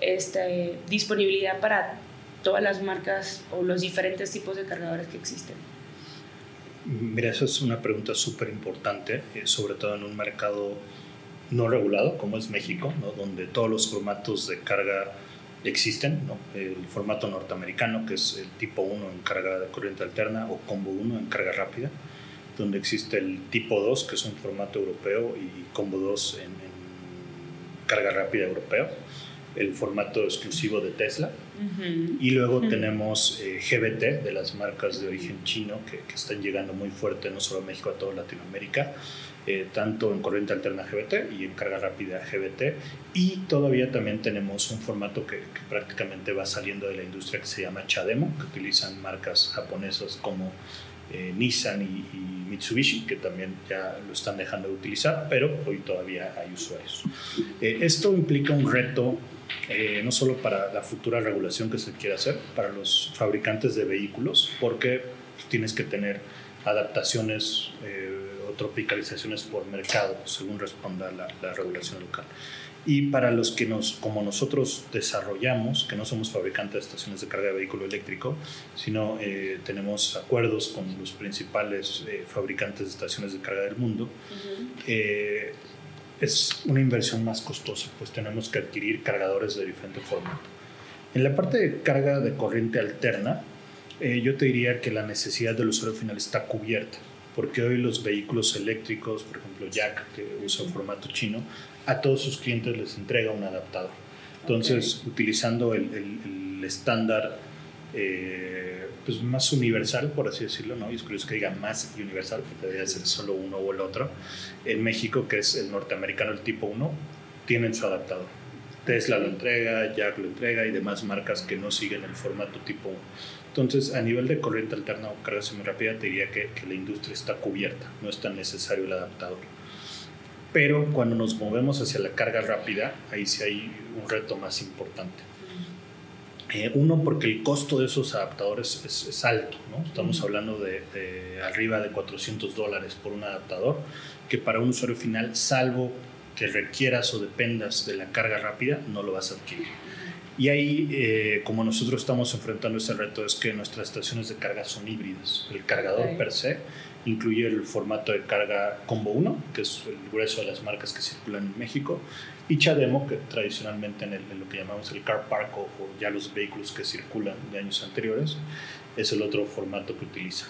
esta disponibilidad para todas las marcas o los diferentes tipos de cargadores que existen? Mira, esa es una pregunta súper importante, eh, sobre todo en un mercado no regulado como es México, donde todos los formatos de carga existen, ¿no? el formato norteamericano, que es el tipo 1 en carga de corriente alterna, o combo 1 en carga rápida, donde existe el tipo 2, que es un formato europeo, y combo 2 en, en carga rápida europeo, el formato exclusivo de Tesla. Y luego tenemos eh, GBT, de las marcas de origen chino, que, que, están llegando muy fuerte no solo a México, a toda Latinoamérica, eh, tanto en corriente alterna GBT y en carga rápida GBT. Y todavía también tenemos un formato que, que prácticamente va saliendo de la industria que se llama Chademo, que utilizan marcas japonesas como eh, Nissan y, y, Mitsubishi, que también ya lo están dejando de utilizar, pero hoy todavía hay usuarios. Eh, esto implica un reto eh, no solo para la futura regulación que se quiere hacer, para los fabricantes de vehículos, porque tienes que tener adaptaciones eh, o tropicalizaciones por mercado, según responda la, la regulación local y para los que nos, como nosotros desarrollamos, que no somos fabricantes de estaciones de carga de vehículo eléctrico, sino eh, tenemos acuerdos con los principales eh, fabricantes de estaciones de carga del mundo, uh -huh. Es una inversión más costosa, pues tenemos que adquirir cargadores de diferente formato. En la parte de carga de corriente alterna, eh, yo te diría que la necesidad del usuario final está cubierta porque hoy los vehículos eléctricos, por ejemplo Jack, que usa un formato chino, a todos sus clientes les entrega un adaptador. Entonces, okay. utilizando el, el, el estándar eh, pues más universal, por así decirlo, ¿no? y es curioso que diga más universal, porque debería ser solo uno o el otro, en México, que es el norteamericano, el tipo 1, tienen su adaptador. Tesla lo entrega, Jack lo entrega y demás marcas que no siguen el formato tipo 1. Entonces, a nivel de corriente alterna o carga semirápida, te diría que, que, la industria está cubierta, no es tan necesario el adaptador. Pero cuando nos movemos hacia la carga rápida, ahí sí hay un reto más importante. Eh, uno, porque el costo de esos adaptadores es, es alto, ¿no? Estamos uh -huh. hablando de, de, arriba de 400 dólares por un adaptador, que para un usuario final, salvo que requieras o dependas de la carga rápida, no lo vas a adquirir. Y ahí, eh, como nosotros estamos enfrentando ese reto, es que nuestras estaciones de carga son híbridas. El cargador okay. per se incluye el formato de carga Combo 1, que es el grueso de las marcas que circulan en México, y Chademo, que tradicionalmente en, el, en lo que llamamos el car park o, o, ya los vehículos que circulan de años anteriores, es el otro formato que utiliza.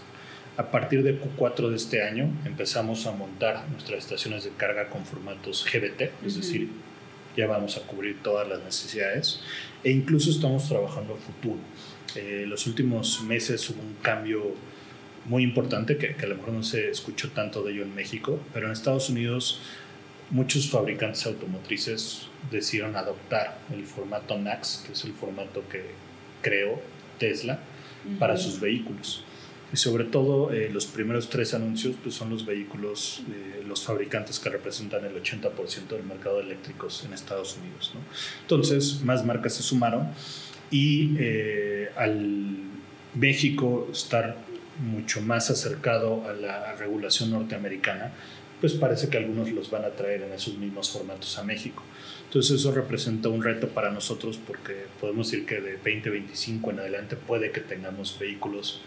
A partir de Q4 de este año empezamos a montar nuestras estaciones de carga con formatos GBT, es uh -huh. decir, ya vamos a cubrir todas las necesidades e incluso estamos trabajando a futuro. Eh, los últimos meses hubo un cambio muy importante que, que, a lo mejor no se escuchó tanto de ello en México, pero en Estados Unidos muchos fabricantes automotrices decidieron adoptar el formato NACS, que es el formato que creó Tesla uh -huh. para sus vehículos. Y sobre todo eh, los primeros tres anuncios pues, son los vehículos, eh, los fabricantes que representan el 80% del mercado de eléctricos en Estados Unidos. ¿no? Entonces, más marcas se sumaron y eh, al México estar mucho más acercado a la regulación norteamericana, pues parece que algunos los van a traer en esos mismos formatos a México. Entonces eso representa un reto para nosotros porque podemos decir que de 2025 en adelante puede que tengamos vehículos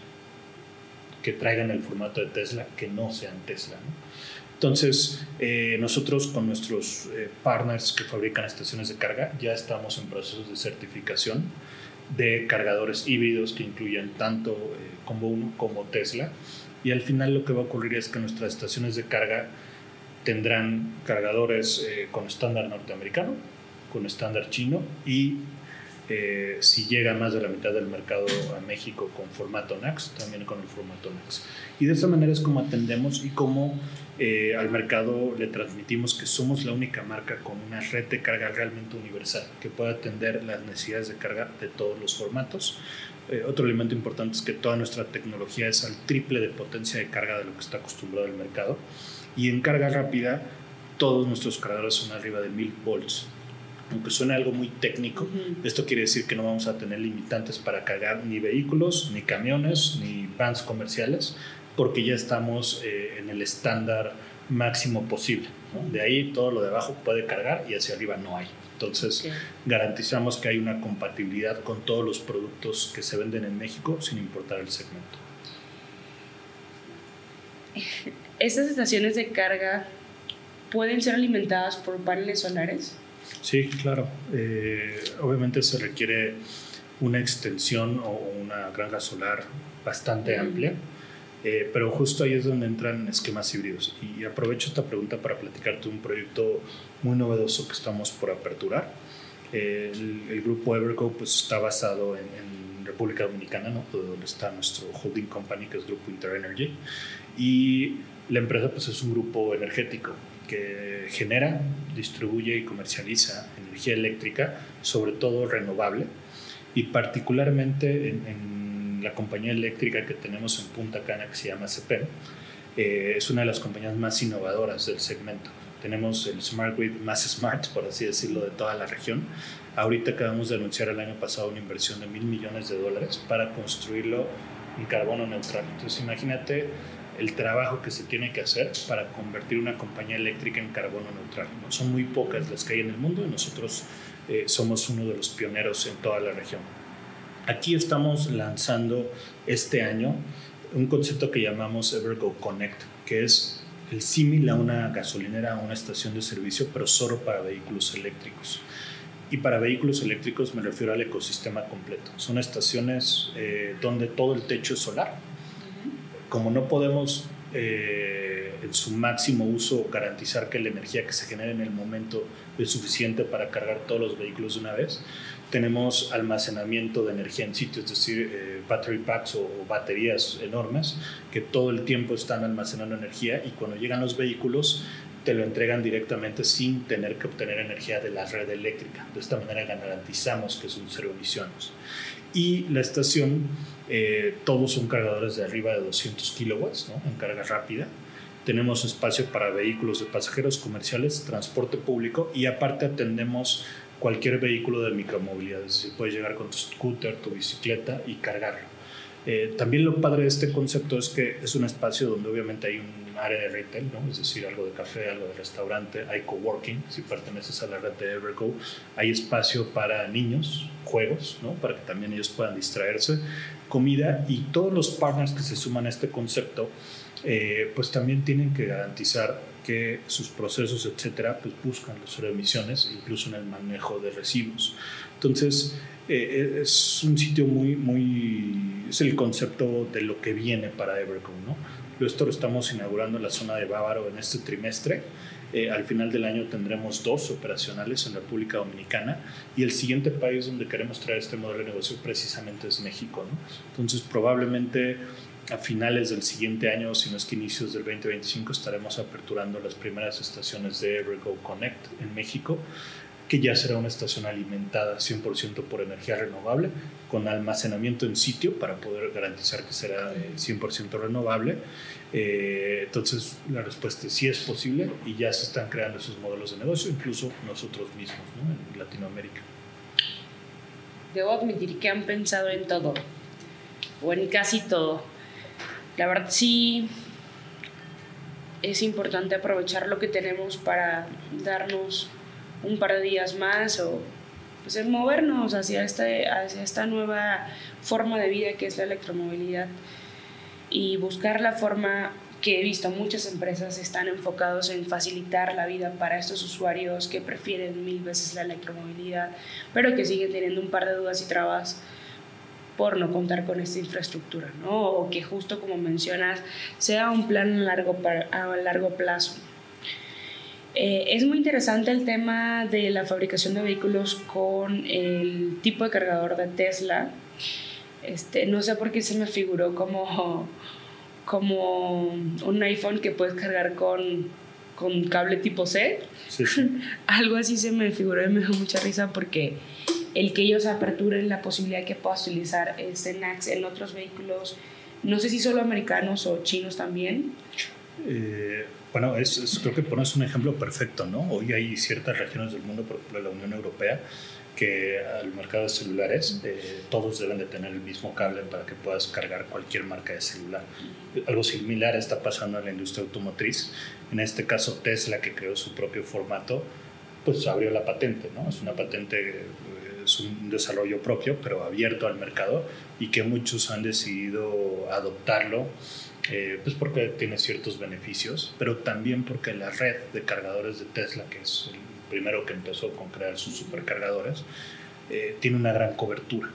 que traigan el formato de Tesla que no sean Tesla. ¿no? Entonces, eh, nosotros con nuestros eh, partners que fabrican estaciones de carga ya estamos en procesos de certificación de cargadores híbridos que incluyan tanto eh, como uno como Tesla. Y al final lo que va a ocurrir es que nuestras estaciones de carga tendrán cargadores eh, con estándar norteamericano, con estándar chino y eh, si llega más de la mitad del mercado a México con formato NAX, también con el formato NAX. Y de esa manera es como atendemos y como eh, al mercado le transmitimos que somos la única marca con una red de carga realmente universal, que puede atender las necesidades de carga de todos los formatos. Eh, otro elemento importante es que toda nuestra tecnología es al triple de potencia de carga de lo que está acostumbrado el mercado. Y en carga rápida, todos nuestros cargadores son arriba de 1000 volts aunque suene algo muy técnico, uh -huh. esto quiere decir que no vamos a tener limitantes para cargar ni vehículos, ni camiones, ni vans comerciales, porque ya estamos eh, en el estándar máximo posible. ¿no? De ahí todo lo de abajo puede cargar y hacia arriba no hay. Entonces okay. garantizamos que hay una compatibilidad con todos los productos que se venden en México sin importar el segmento. ¿Estas estaciones de carga pueden ser alimentadas por paneles solares? Sí, claro. Eh, obviamente se requiere una extensión o una granja solar bastante amplia, eh, pero justo ahí es donde entran esquemas híbridos. Y aprovecho esta pregunta para platicarte un proyecto muy novedoso que estamos por aperturar. el, grupo Evergo pues, está basado en, República Dominicana, ¿no? donde está nuestro holding company, que es Grupo Interenergy, y la empresa pues, es un grupo energético que genera, distribuye y comercializa energía eléctrica, sobre todo renovable, y particularmente en, la compañía eléctrica que tenemos en Punta Cana, que se llama CPEN, eh, es una de las compañías más innovadoras del segmento. Tenemos el Smart Grid más smart, por así decirlo, de toda la región. Ahorita acabamos de anunciar el año pasado una inversión de mil millones de dólares para construirlo en carbono neutral. Entonces imagínate el trabajo que se tiene que hacer para convertir una compañía eléctrica en carbono neutral. Son muy pocas las que hay en el mundo y nosotros eh, somos uno de los pioneros en toda la región. Aquí estamos lanzando este año un concepto que llamamos Evergo Connect, que es el símil a una gasolinera, a una estación de servicio, pero solo para vehículos eléctricos. Y para vehículos eléctricos me refiero al ecosistema completo. Son estaciones eh, donde todo el techo es solar, como no podemos eh, en su máximo uso garantizar que la energía que se genera en el momento es suficiente para cargar todos los vehículos de una vez, tenemos almacenamiento de energía en sitio, es decir, eh, battery packs o, baterías enormes que todo el tiempo están almacenando energía y cuando llegan los vehículos te lo entregan directamente sin tener que obtener energía de la red eléctrica. De esta manera garantizamos que son cero emisiones. Y la estación eh, todos son cargadores de arriba de 200 kilowatts ¿no? en carga rápida. Tenemos espacio para vehículos de pasajeros comerciales, transporte público y aparte atendemos cualquier vehículo de micromovilidad. Es decir, puedes llegar con tu scooter, tu bicicleta y cargarlo. Eh, también lo padre de este concepto es que es un espacio donde obviamente hay un área de retail, ¿no? es decir, algo de café, algo de restaurante, hay coworking, si perteneces a la red de Evergo, hay espacio para niños, juegos, ¿no? para que también ellos puedan distraerse, comida y todos los partners que se suman a este concepto, eh, pues también tienen que garantizar que sus procesos, etcétera, pues buscan las emisiones, incluso en el manejo de residuos. Entonces, eh, es un sitio muy, muy, es el concepto de lo que viene para Everco, ¿no? Esto lo estamos inaugurando en la zona de Bávaro en este trimestre. Eh, al final del año tendremos dos operacionales en República Dominicana y el siguiente país donde queremos traer este modelo de negocio precisamente es México. ¿no? Entonces, probablemente a finales del siguiente año, si no es que inicios del 2025, estaremos aperturando las primeras estaciones de Evergo Connect en México que ya será una estación alimentada 100% por energía renovable, con almacenamiento en sitio para poder garantizar que será 100% eh, renovable. Eh, entonces, la respuesta es sí es posible y ya se están creando esos modelos de negocio, incluso nosotros mismos en Latinoamérica. Debo admitir que han pensado en todo, o en casi todo. La verdad sí es importante aprovechar lo que tenemos para darnos un par de días más o pues, movernos hacia, este, hacia esta nueva forma de vida que es la electromovilidad y buscar la forma que he visto muchas empresas están enfocados en facilitar la vida para estos usuarios que prefieren mil veces la electromovilidad, pero que siguen teniendo un par de dudas y trabas por no contar con esta infraestructura, ¿no? O que justo como mencionas, sea un plan largo, a largo plazo. Eh, es muy interesante el tema de la fabricación de vehículos con el tipo de cargador de Tesla. Este, no sé por qué se me figuró como, como un iPhone que puedes cargar con, con cable tipo C. [LAUGHS] Algo así se me figuró y me dio mucha risa porque el que ellos aperturen la posibilidad que puedas utilizar este NAX en otros vehículos, no sé si solo americanos o chinos también. Eh, bueno, es, creo que pones un ejemplo perfecto, ¿no? Hoy hay ciertas regiones del mundo, por ejemplo la Unión Europea, que al mercado de celulares eh, todos deben de tener el mismo cable para que puedas cargar cualquier marca de celular. Algo similar está pasando en la industria automotriz. En este caso Tesla, que creó su propio formato, pues abrió la patente, ¿no? Es una patente, eh, es un desarrollo propio, pero abierto al mercado y que muchos han decidido adoptarlo eh, pues porque tiene ciertos beneficios, pero también porque la red de cargadores de Tesla, que es el primero que empezó con crear sus supercargadores, eh, tiene una gran cobertura.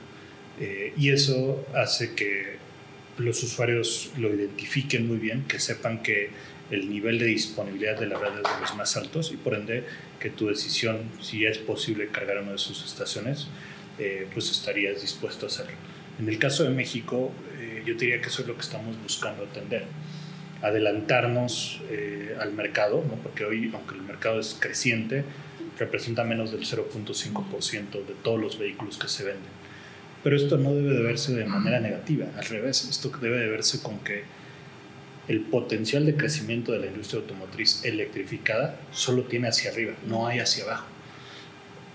Eh, y eso hace que los usuarios lo identifiquen muy bien, que sepan que el nivel de disponibilidad de la red es de los más altos y por ende que tu decisión, si es posible cargar una de sus estaciones, eh, pues estarías dispuesto a hacerlo. En el caso de México, yo diría que eso es lo que estamos buscando atender adelantarnos eh, al mercado, ¿no? porque hoy, aunque el mercado es creciente, representa menos del 0.5% de todos los vehículos que se venden. Pero esto no debe de verse de manera negativa, al revés, esto debe de verse con que el potencial de crecimiento de la industria automotriz electrificada solo tiene hacia arriba, no hay hacia abajo.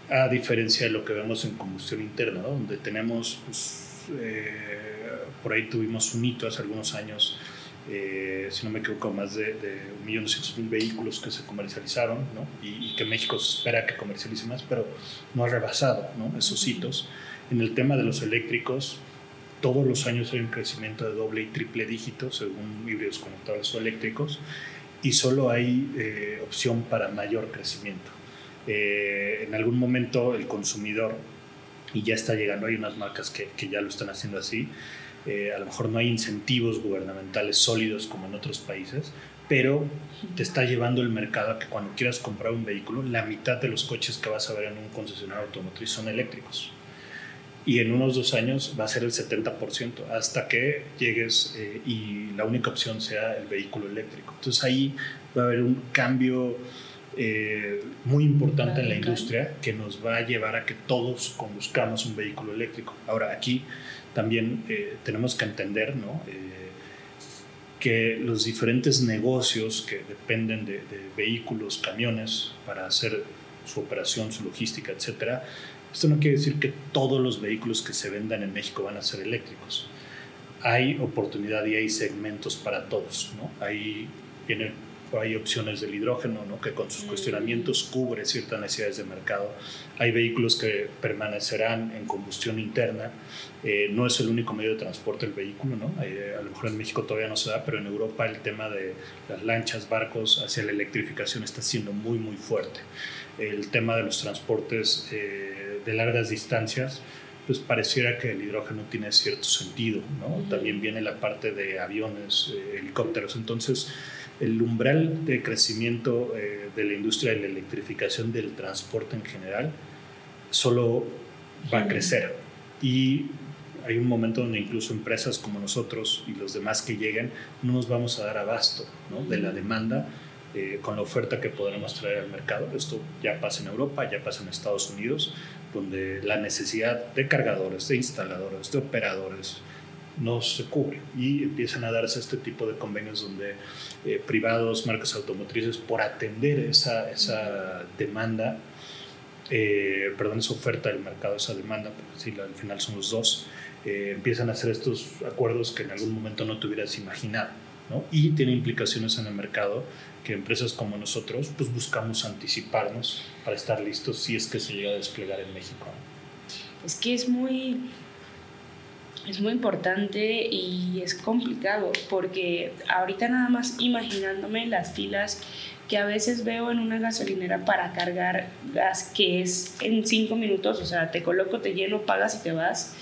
A diferencia de lo que vemos en combustión interna, donde tenemos, pues, eh, por ahí tuvimos un hito hace algunos años eh, si no me equivoco, más de, de 1.200.000 vehículos que se comercializaron ¿no? y, que México espera que comercialice más, pero no ha rebasado ¿no? esos hitos. En el tema de los eléctricos, todos los años hay un crecimiento de doble y triple dígito según híbridos conectados o eléctricos y solo hay eh, opción para mayor crecimiento. Eh, en algún momento el consumidor, y ya está llegando, hay unas marcas que, que ya lo están haciendo así, eh, a lo mejor no hay incentivos gubernamentales sólidos como en otros países, pero te está llevando el mercado a que cuando quieras comprar un vehículo, la mitad de los coches que vas a ver en un concesionario automotriz son eléctricos. Y en unos dos años va a ser el 70%, hasta que llegues eh, y la única opción sea el vehículo eléctrico. Entonces ahí va a haber un cambio eh, muy importante en la industria que nos va a llevar a que todos conduzcamos un vehículo eléctrico. Ahora, aquí también eh, tenemos que entender eh, que los diferentes negocios que dependen de, vehículos, camiones, para hacer su operación, su logística, etcétera, esto no quiere decir que todos los vehículos que se vendan en México van a ser eléctricos. Hay oportunidad y hay segmentos para todos. ¿no? Ahí viene hay opciones del hidrógeno, ¿no? que con sus mm. cuestionamientos cubre ciertas necesidades de mercado. Hay vehículos que permanecerán en combustión interna. Eh, no es el único medio de transporte el vehículo, ¿no? Eh, a lo mejor en México todavía no se da, pero en Europa el tema de las lanchas, barcos hacia la electrificación está siendo muy, muy fuerte. El tema de los transportes eh, de largas distancias, pues pareciera que el hidrógeno tiene cierto sentido, ¿no? También viene la parte de aviones, helicópteros, entonces el umbral de crecimiento eh, de la industria de la electrificación del transporte en general solo va a crecer. Y hay un momento donde incluso empresas como nosotros y los demás que lleguen no nos vamos a dar abasto de la demanda eh, con la oferta que podremos traer al mercado. Esto ya pasa en Europa, ya pasa en Estados Unidos, donde la necesidad de cargadores, de instaladores, de operadores, no se cubre y empiezan a darse este tipo de convenios donde eh, privados, marcas automotrices, por atender esa, esa demanda, eh, perdón, esa oferta del mercado, esa demanda, porque sí, al final son los dos, eh, empiezan a hacer estos acuerdos que en algún momento no te hubieras imaginado. ¿no? Y tiene implicaciones en el mercado que empresas como nosotros pues buscamos anticiparnos para estar listos si es que se llega a desplegar en México. Es que es muy es muy importante y es complicado porque ahorita nada más imaginándome las filas que a veces veo en una gasolinera para cargar gas que es en cinco minutos, o sea, te coloco, te lleno, pagas y te vas.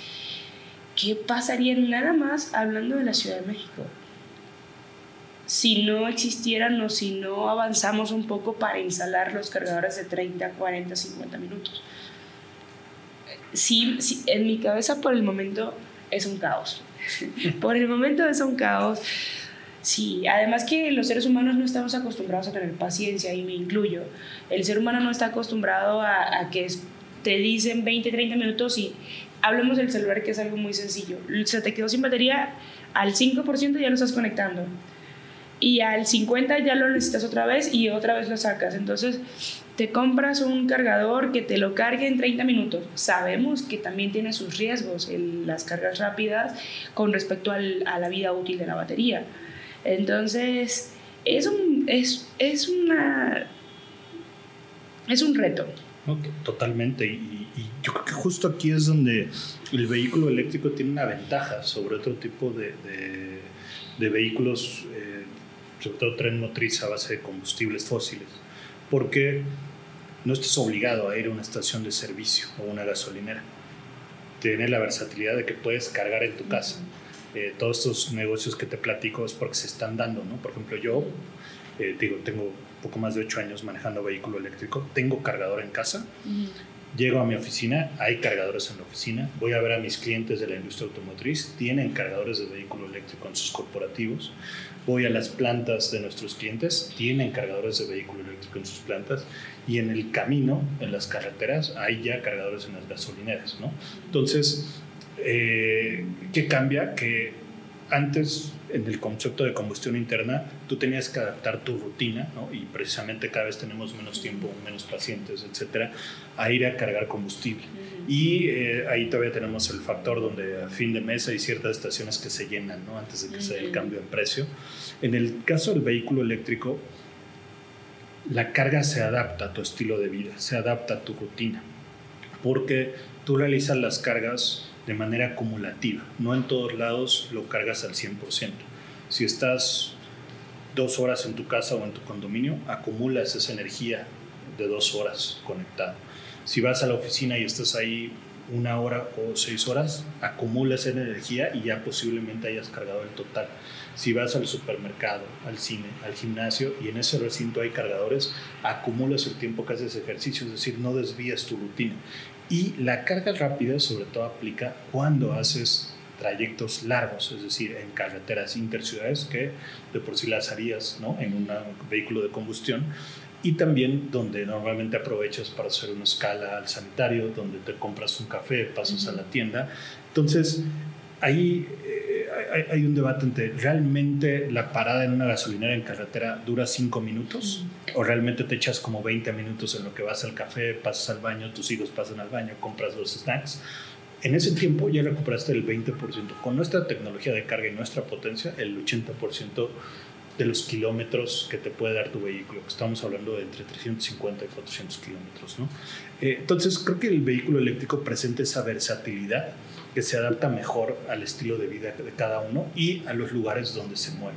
¿Qué pasaría nada más hablando de la Ciudad de México? Si no existieran o si no avanzamos un poco para instalar los cargadores de 30, 40, 50 minutos. Sí, sí en mi cabeza por el momento es un caos. [LAUGHS] Por el momento es un caos. Sí, además que los seres humanos no estamos acostumbrados a tener paciencia y me incluyo. El ser humano no está acostumbrado a, que te dicen 20, 30 minutos y hablemos del celular que es algo muy sencillo. Se te quedó sin batería, al 5% ya lo estás conectando y al 50 ya lo necesitas otra vez y otra vez lo sacas. Entonces, te compras un cargador que te lo cargue en 30 minutos. Sabemos que también tiene sus riesgos las cargas rápidas con respecto a la vida útil de la batería. Entonces, es un, es, es una, es un reto. totalmente. Y, yo creo que justo aquí es donde el vehículo eléctrico tiene una ventaja sobre otro tipo de, de, vehículos, eh, sobre todo tren motriz a base de combustibles fósiles porque no estás obligado a ir a una estación de servicio o una gasolinera. Tienes la versatilidad de que puedes cargar en tu casa. Eh, todos estos negocios que te platico es porque se están dando, ¿no? Por ejemplo, yo eh, digo, tengo poco más de ocho años manejando vehículo eléctrico, tengo cargador en casa, llego a mi oficina, hay cargadores en la oficina, voy a ver a mis clientes de la industria automotriz, tienen cargadores de vehículo eléctrico en sus corporativos, voy a las plantas de nuestros clientes, tienen cargadores de vehículo eléctrico en sus plantas y en el camino, en las carreteras, hay ya cargadores en las gasolineras, ¿no? Entonces, eh, ¿qué cambia? Que antes en el concepto de combustión interna, tú tenías que adaptar tu rutina, ¿no? y precisamente cada vez tenemos menos tiempo, menos pacientes, etcétera, a ir a cargar combustible. Y eh, ahí todavía tenemos el factor donde a fin de mes hay ciertas estaciones que se llenan, ¿no? antes de que se dé el cambio de precio. En el caso del vehículo eléctrico, la carga se adapta a tu estilo de vida, se adapta a tu rutina, porque tú realizas las cargas de manera acumulativa. No en todos lados lo cargas al 100%. Si estás dos horas en tu casa o en tu condominio, acumulas esa energía de dos horas conectado. Si vas a la oficina y estás ahí una hora o seis horas, acumulas esa energía y ya posiblemente hayas cargado el total. Si vas al supermercado, al cine, al gimnasio y en ese recinto hay cargadores, acumulas el tiempo que haces ejercicio, es decir, no desvías tu rutina. Y la carga rápida sobre todo aplica cuando haces trayectos largos, es decir, en carreteras interciudades que de por sí las harías ¿no? en un vehículo de combustión y también donde normalmente aprovechas para hacer una escala al sanitario, donde te compras un café, pasas a la tienda. Entonces, ahí eh, hay, un debate entre realmente la parada en una gasolinera en carretera dura 5 minutos o realmente te echas como 20 minutos en lo que vas al café, pasas al baño, tus hijos pasan al baño, compras los snacks. En ese tiempo ya recuperaste el 20%. Con nuestra tecnología de carga y nuestra potencia, el 80% de los kilómetros que te puede dar tu vehículo. Estamos hablando de entre 350 y 400 kilómetros. ¿no? Eh, entonces, creo que el vehículo eléctrico presenta esa versatilidad que se adapta mejor al estilo de vida de cada uno y a los lugares donde se mueve.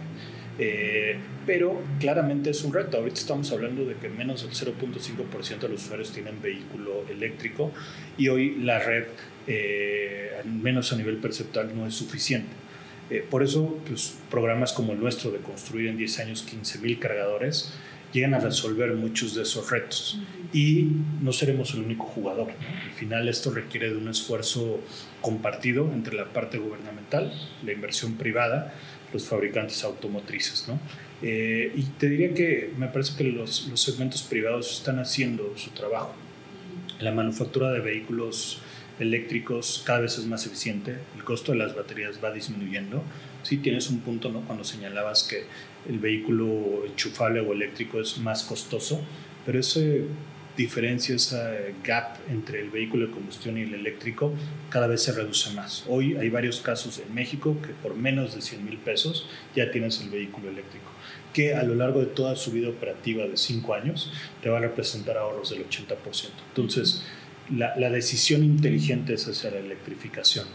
Eh, pero claramente es un reto. Ahorita estamos hablando de que menos del 0.5% de los usuarios tienen vehículo eléctrico y hoy la red, eh, al menos a nivel perceptual, no es suficiente. Eh, por eso, pues, programas como el nuestro de construir en 10 años 15.000 cargadores llegan a resolver muchos de esos retos. Y no seremos el único jugador. Al final esto requiere de un esfuerzo compartido entre la parte gubernamental, la inversión privada, los fabricantes automotrices. ¿no? Eh, y te diría que me parece que los, los segmentos privados están haciendo su trabajo. La manufactura de vehículos eléctricos cada vez es más eficiente, el costo de las baterías va disminuyendo. Sí tienes un punto, ¿no? Cuando señalabas que el vehículo enchufable o eléctrico es más costoso, pero esa diferencia, ese gap entre el vehículo de combustión y el eléctrico cada vez se reduce más. Hoy hay varios casos en México que por menos de 100 mil pesos ya tienes el vehículo eléctrico, que a lo largo de toda su vida operativa de 5 años te va a representar ahorros del 80%. Entonces, la, decisión inteligente es hacia la electrificación.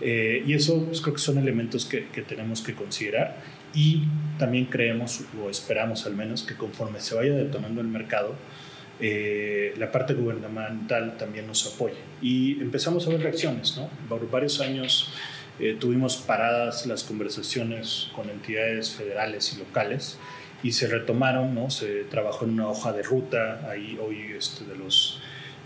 Eh, y eso pues, creo que son elementos que, tenemos que considerar y también creemos o esperamos al menos que conforme se vaya detonando el mercado, eh, la parte gubernamental también nos apoye. Y empezamos a ver reacciones, ¿no? Por varios años eh, tuvimos paradas las conversaciones con entidades federales y locales y se retomaron, ¿no? Se trabajó en una hoja de ruta, ahí hoy este, de los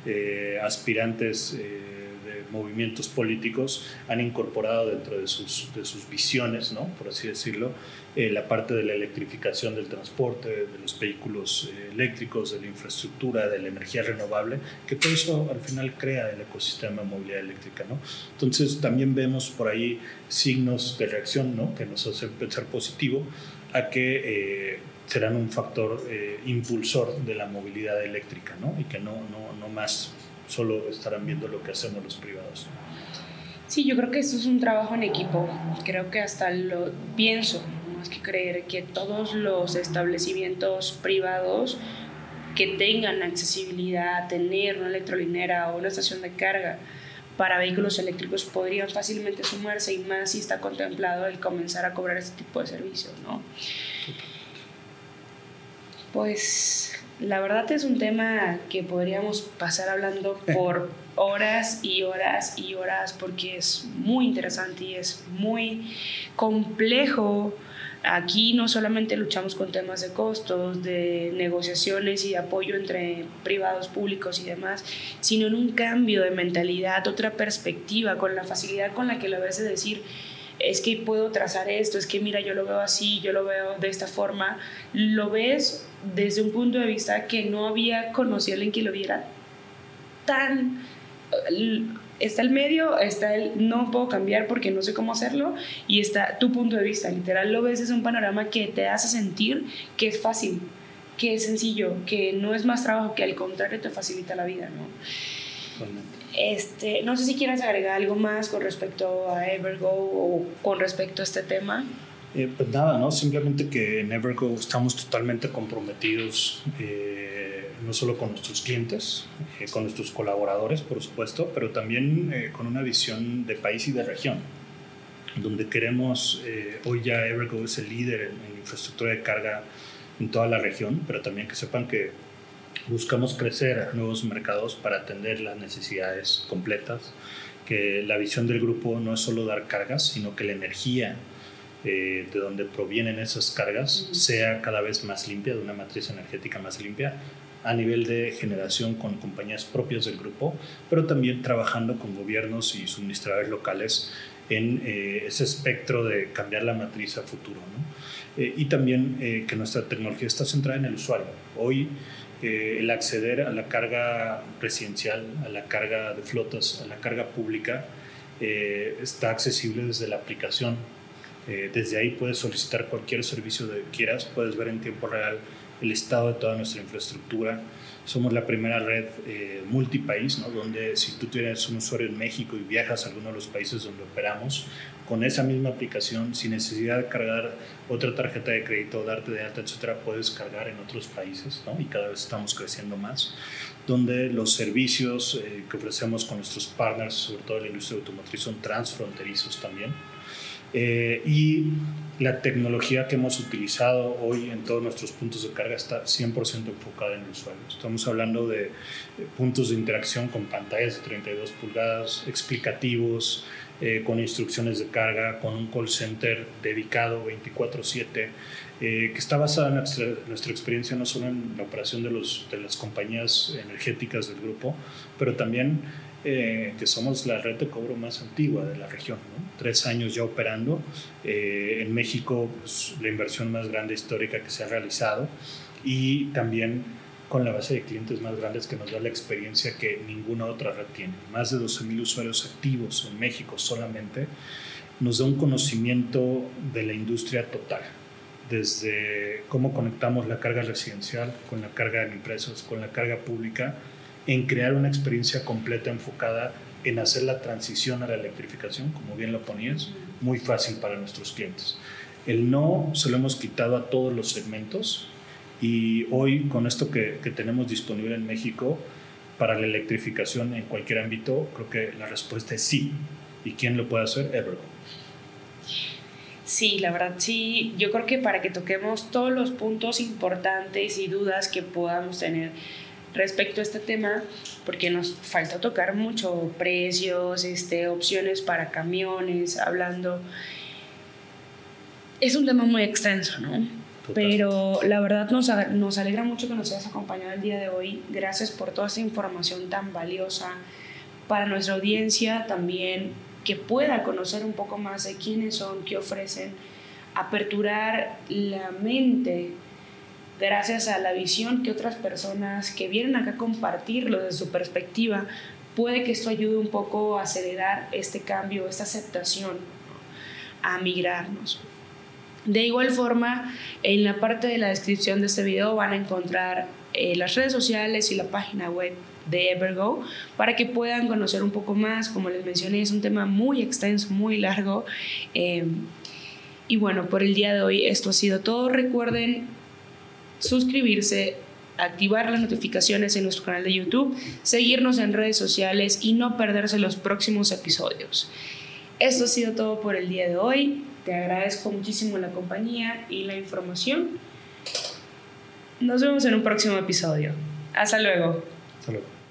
eh, aspirantes eh, de movimientos políticos han incorporado dentro de sus, de sus visiones, ¿no? por así decirlo, eh, la parte de la electrificación del transporte, de los vehículos eléctricos, de la infraestructura, de la energía renovable, que todo eso al final crea el ecosistema de movilidad eléctrica. Entonces también vemos por ahí signos de reacción ¿no? que nos hacen pensar positivo a que serán un factor eh, impulsor de la movilidad eléctrica, ¿no? Y que no, no, no, más solo estarán viendo lo que hacemos los privados. Sí, yo creo que esto es un trabajo en equipo. Creo que hasta lo pienso, más que creer, que todos los establecimientos privados que tengan accesibilidad a tener una electrolinera o una estación de carga para vehículos eléctricos podrían fácilmente sumarse y más si está contemplado el comenzar a cobrar este tipo de servicios, ¿no? Pues La verdad es un tema que podríamos pasar hablando [LAUGHS] por horas y horas y horas porque es muy interesante y es muy complejo. Aquí no solamente luchamos con temas de costos, de negociaciones y de apoyo entre privados, públicos y demás, sino en un cambio de mentalidad, otra perspectiva, con la facilidad con la que lo ves de decir, es que puedo trazar esto, es que mira, yo lo veo así, yo lo veo de esta forma, lo ves desde un punto de vista que no había conocido a alguien que lo viera tan... Está el medio, está el no puedo cambiar porque no sé cómo hacerlo y está tu punto de vista. Literal lo ves desde un panorama que te hace sentir que es fácil, que es sencillo, que no es más trabajo, que al contrario te facilita la vida, ¿no? Este, no sé si quieras agregar algo más con respecto a Evergo o con respecto a este tema. Eh, pues nada, ¿no? Simplemente que en Evergo estamos totalmente comprometidos, eh, no solo con nuestros clientes, eh, con nuestros colaboradores, por supuesto, pero también con una visión de país y de región, donde queremos, hoy ya Evergo es el líder en infraestructura de carga en toda la región, pero también que sepan que buscamos crecer a nuevos mercados para atender las necesidades completas, que la visión del grupo no es solo dar cargas, sino que la energía eh, de donde provienen esas cargas sea cada vez más limpia, de una matriz energética más limpia, a nivel de generación con compañías propias del grupo, pero también trabajando con gobiernos y suministradores locales en eh, ese espectro de cambiar la matriz a futuro. Eh, y también que nuestra tecnología está centrada en el usuario. Hoy el acceder a la carga residencial, a la carga de flotas, a la carga pública, eh, está accesible desde la aplicación. Eh, desde ahí puedes solicitar cualquier servicio que quieras, puedes ver en tiempo real el estado de toda nuestra infraestructura. Somos la primera red eh, multipaís, ¿no? donde si tú tienes un usuario en México y viajas a alguno de los países donde operamos, con esa misma aplicación, sin necesidad de cargar otra tarjeta de crédito, darte de alta, etcétera, puedes cargar en otros países, ¿no? Y cada vez estamos creciendo más, donde los servicios eh, que ofrecemos con nuestros partners, sobre todo en la industria automotriz, son transfronterizos también. Eh, y la tecnología que hemos utilizado hoy en todos nuestros puntos de carga está 100% enfocada en el usuario. Estamos hablando de puntos de interacción con pantallas de 32 pulgadas, explicativos, eh, con instrucciones de carga, con un call center dedicado 24/7, eh, que está basada en nuestra, nuestra, experiencia no solo en la operación de, los, de las compañías energéticas del grupo, pero también eh, que somos la red de cobro más antigua de la región, tres años ya operando. en México, pues, la inversión más grande histórica que se ha realizado y también con la base de clientes más grandes que nos da la experiencia que ninguna otra red tiene. Más de 12.000 usuarios activos en México solamente nos da un conocimiento de la industria total, desde cómo conectamos la carga residencial con la carga en empresas, con la carga pública, en crear una experiencia completa enfocada en hacer la transición a la electrificación, como bien lo ponías, muy fácil para nuestros clientes. El no se lo hemos quitado a todos los segmentos, y hoy, con esto que, que, tenemos disponible en México para la electrificación en cualquier ámbito, creo que la respuesta es sí. ¿Y quién lo puede hacer? Evergo. Sí, la verdad sí. Yo creo que para que toquemos todos los puntos importantes y dudas que podamos tener respecto a este tema, porque nos falta tocar mucho precios, este, opciones para camiones, hablando. Es un tema muy extenso, ¿no? Pero la verdad nos, nos alegra mucho que nos hayas acompañado el día de hoy. Gracias por toda esta información tan valiosa para nuestra audiencia también que pueda conocer un poco más de quiénes son, qué ofrecen, aperturar la mente gracias a la visión que otras personas que vienen acá a compartirlo desde su perspectiva, puede que esto ayude un poco a acelerar este cambio, esta aceptación, a migrarnos. De igual forma, en la parte de la descripción de este video van a encontrar eh, las redes sociales y la página web de Evergo para que puedan conocer un poco más. Como les mencioné, es un tema muy extenso, muy largo. Em, y bueno, por el día de hoy esto ha sido todo. Recuerden suscribirse, activar las notificaciones en nuestro canal de YouTube, seguirnos en redes sociales y no perderse los próximos episodios. Esto ha sido todo por el día de hoy. Te agradezco muchísimo la compañía y la información. Nos vemos en un próximo episodio. Hasta luego. Hasta luego.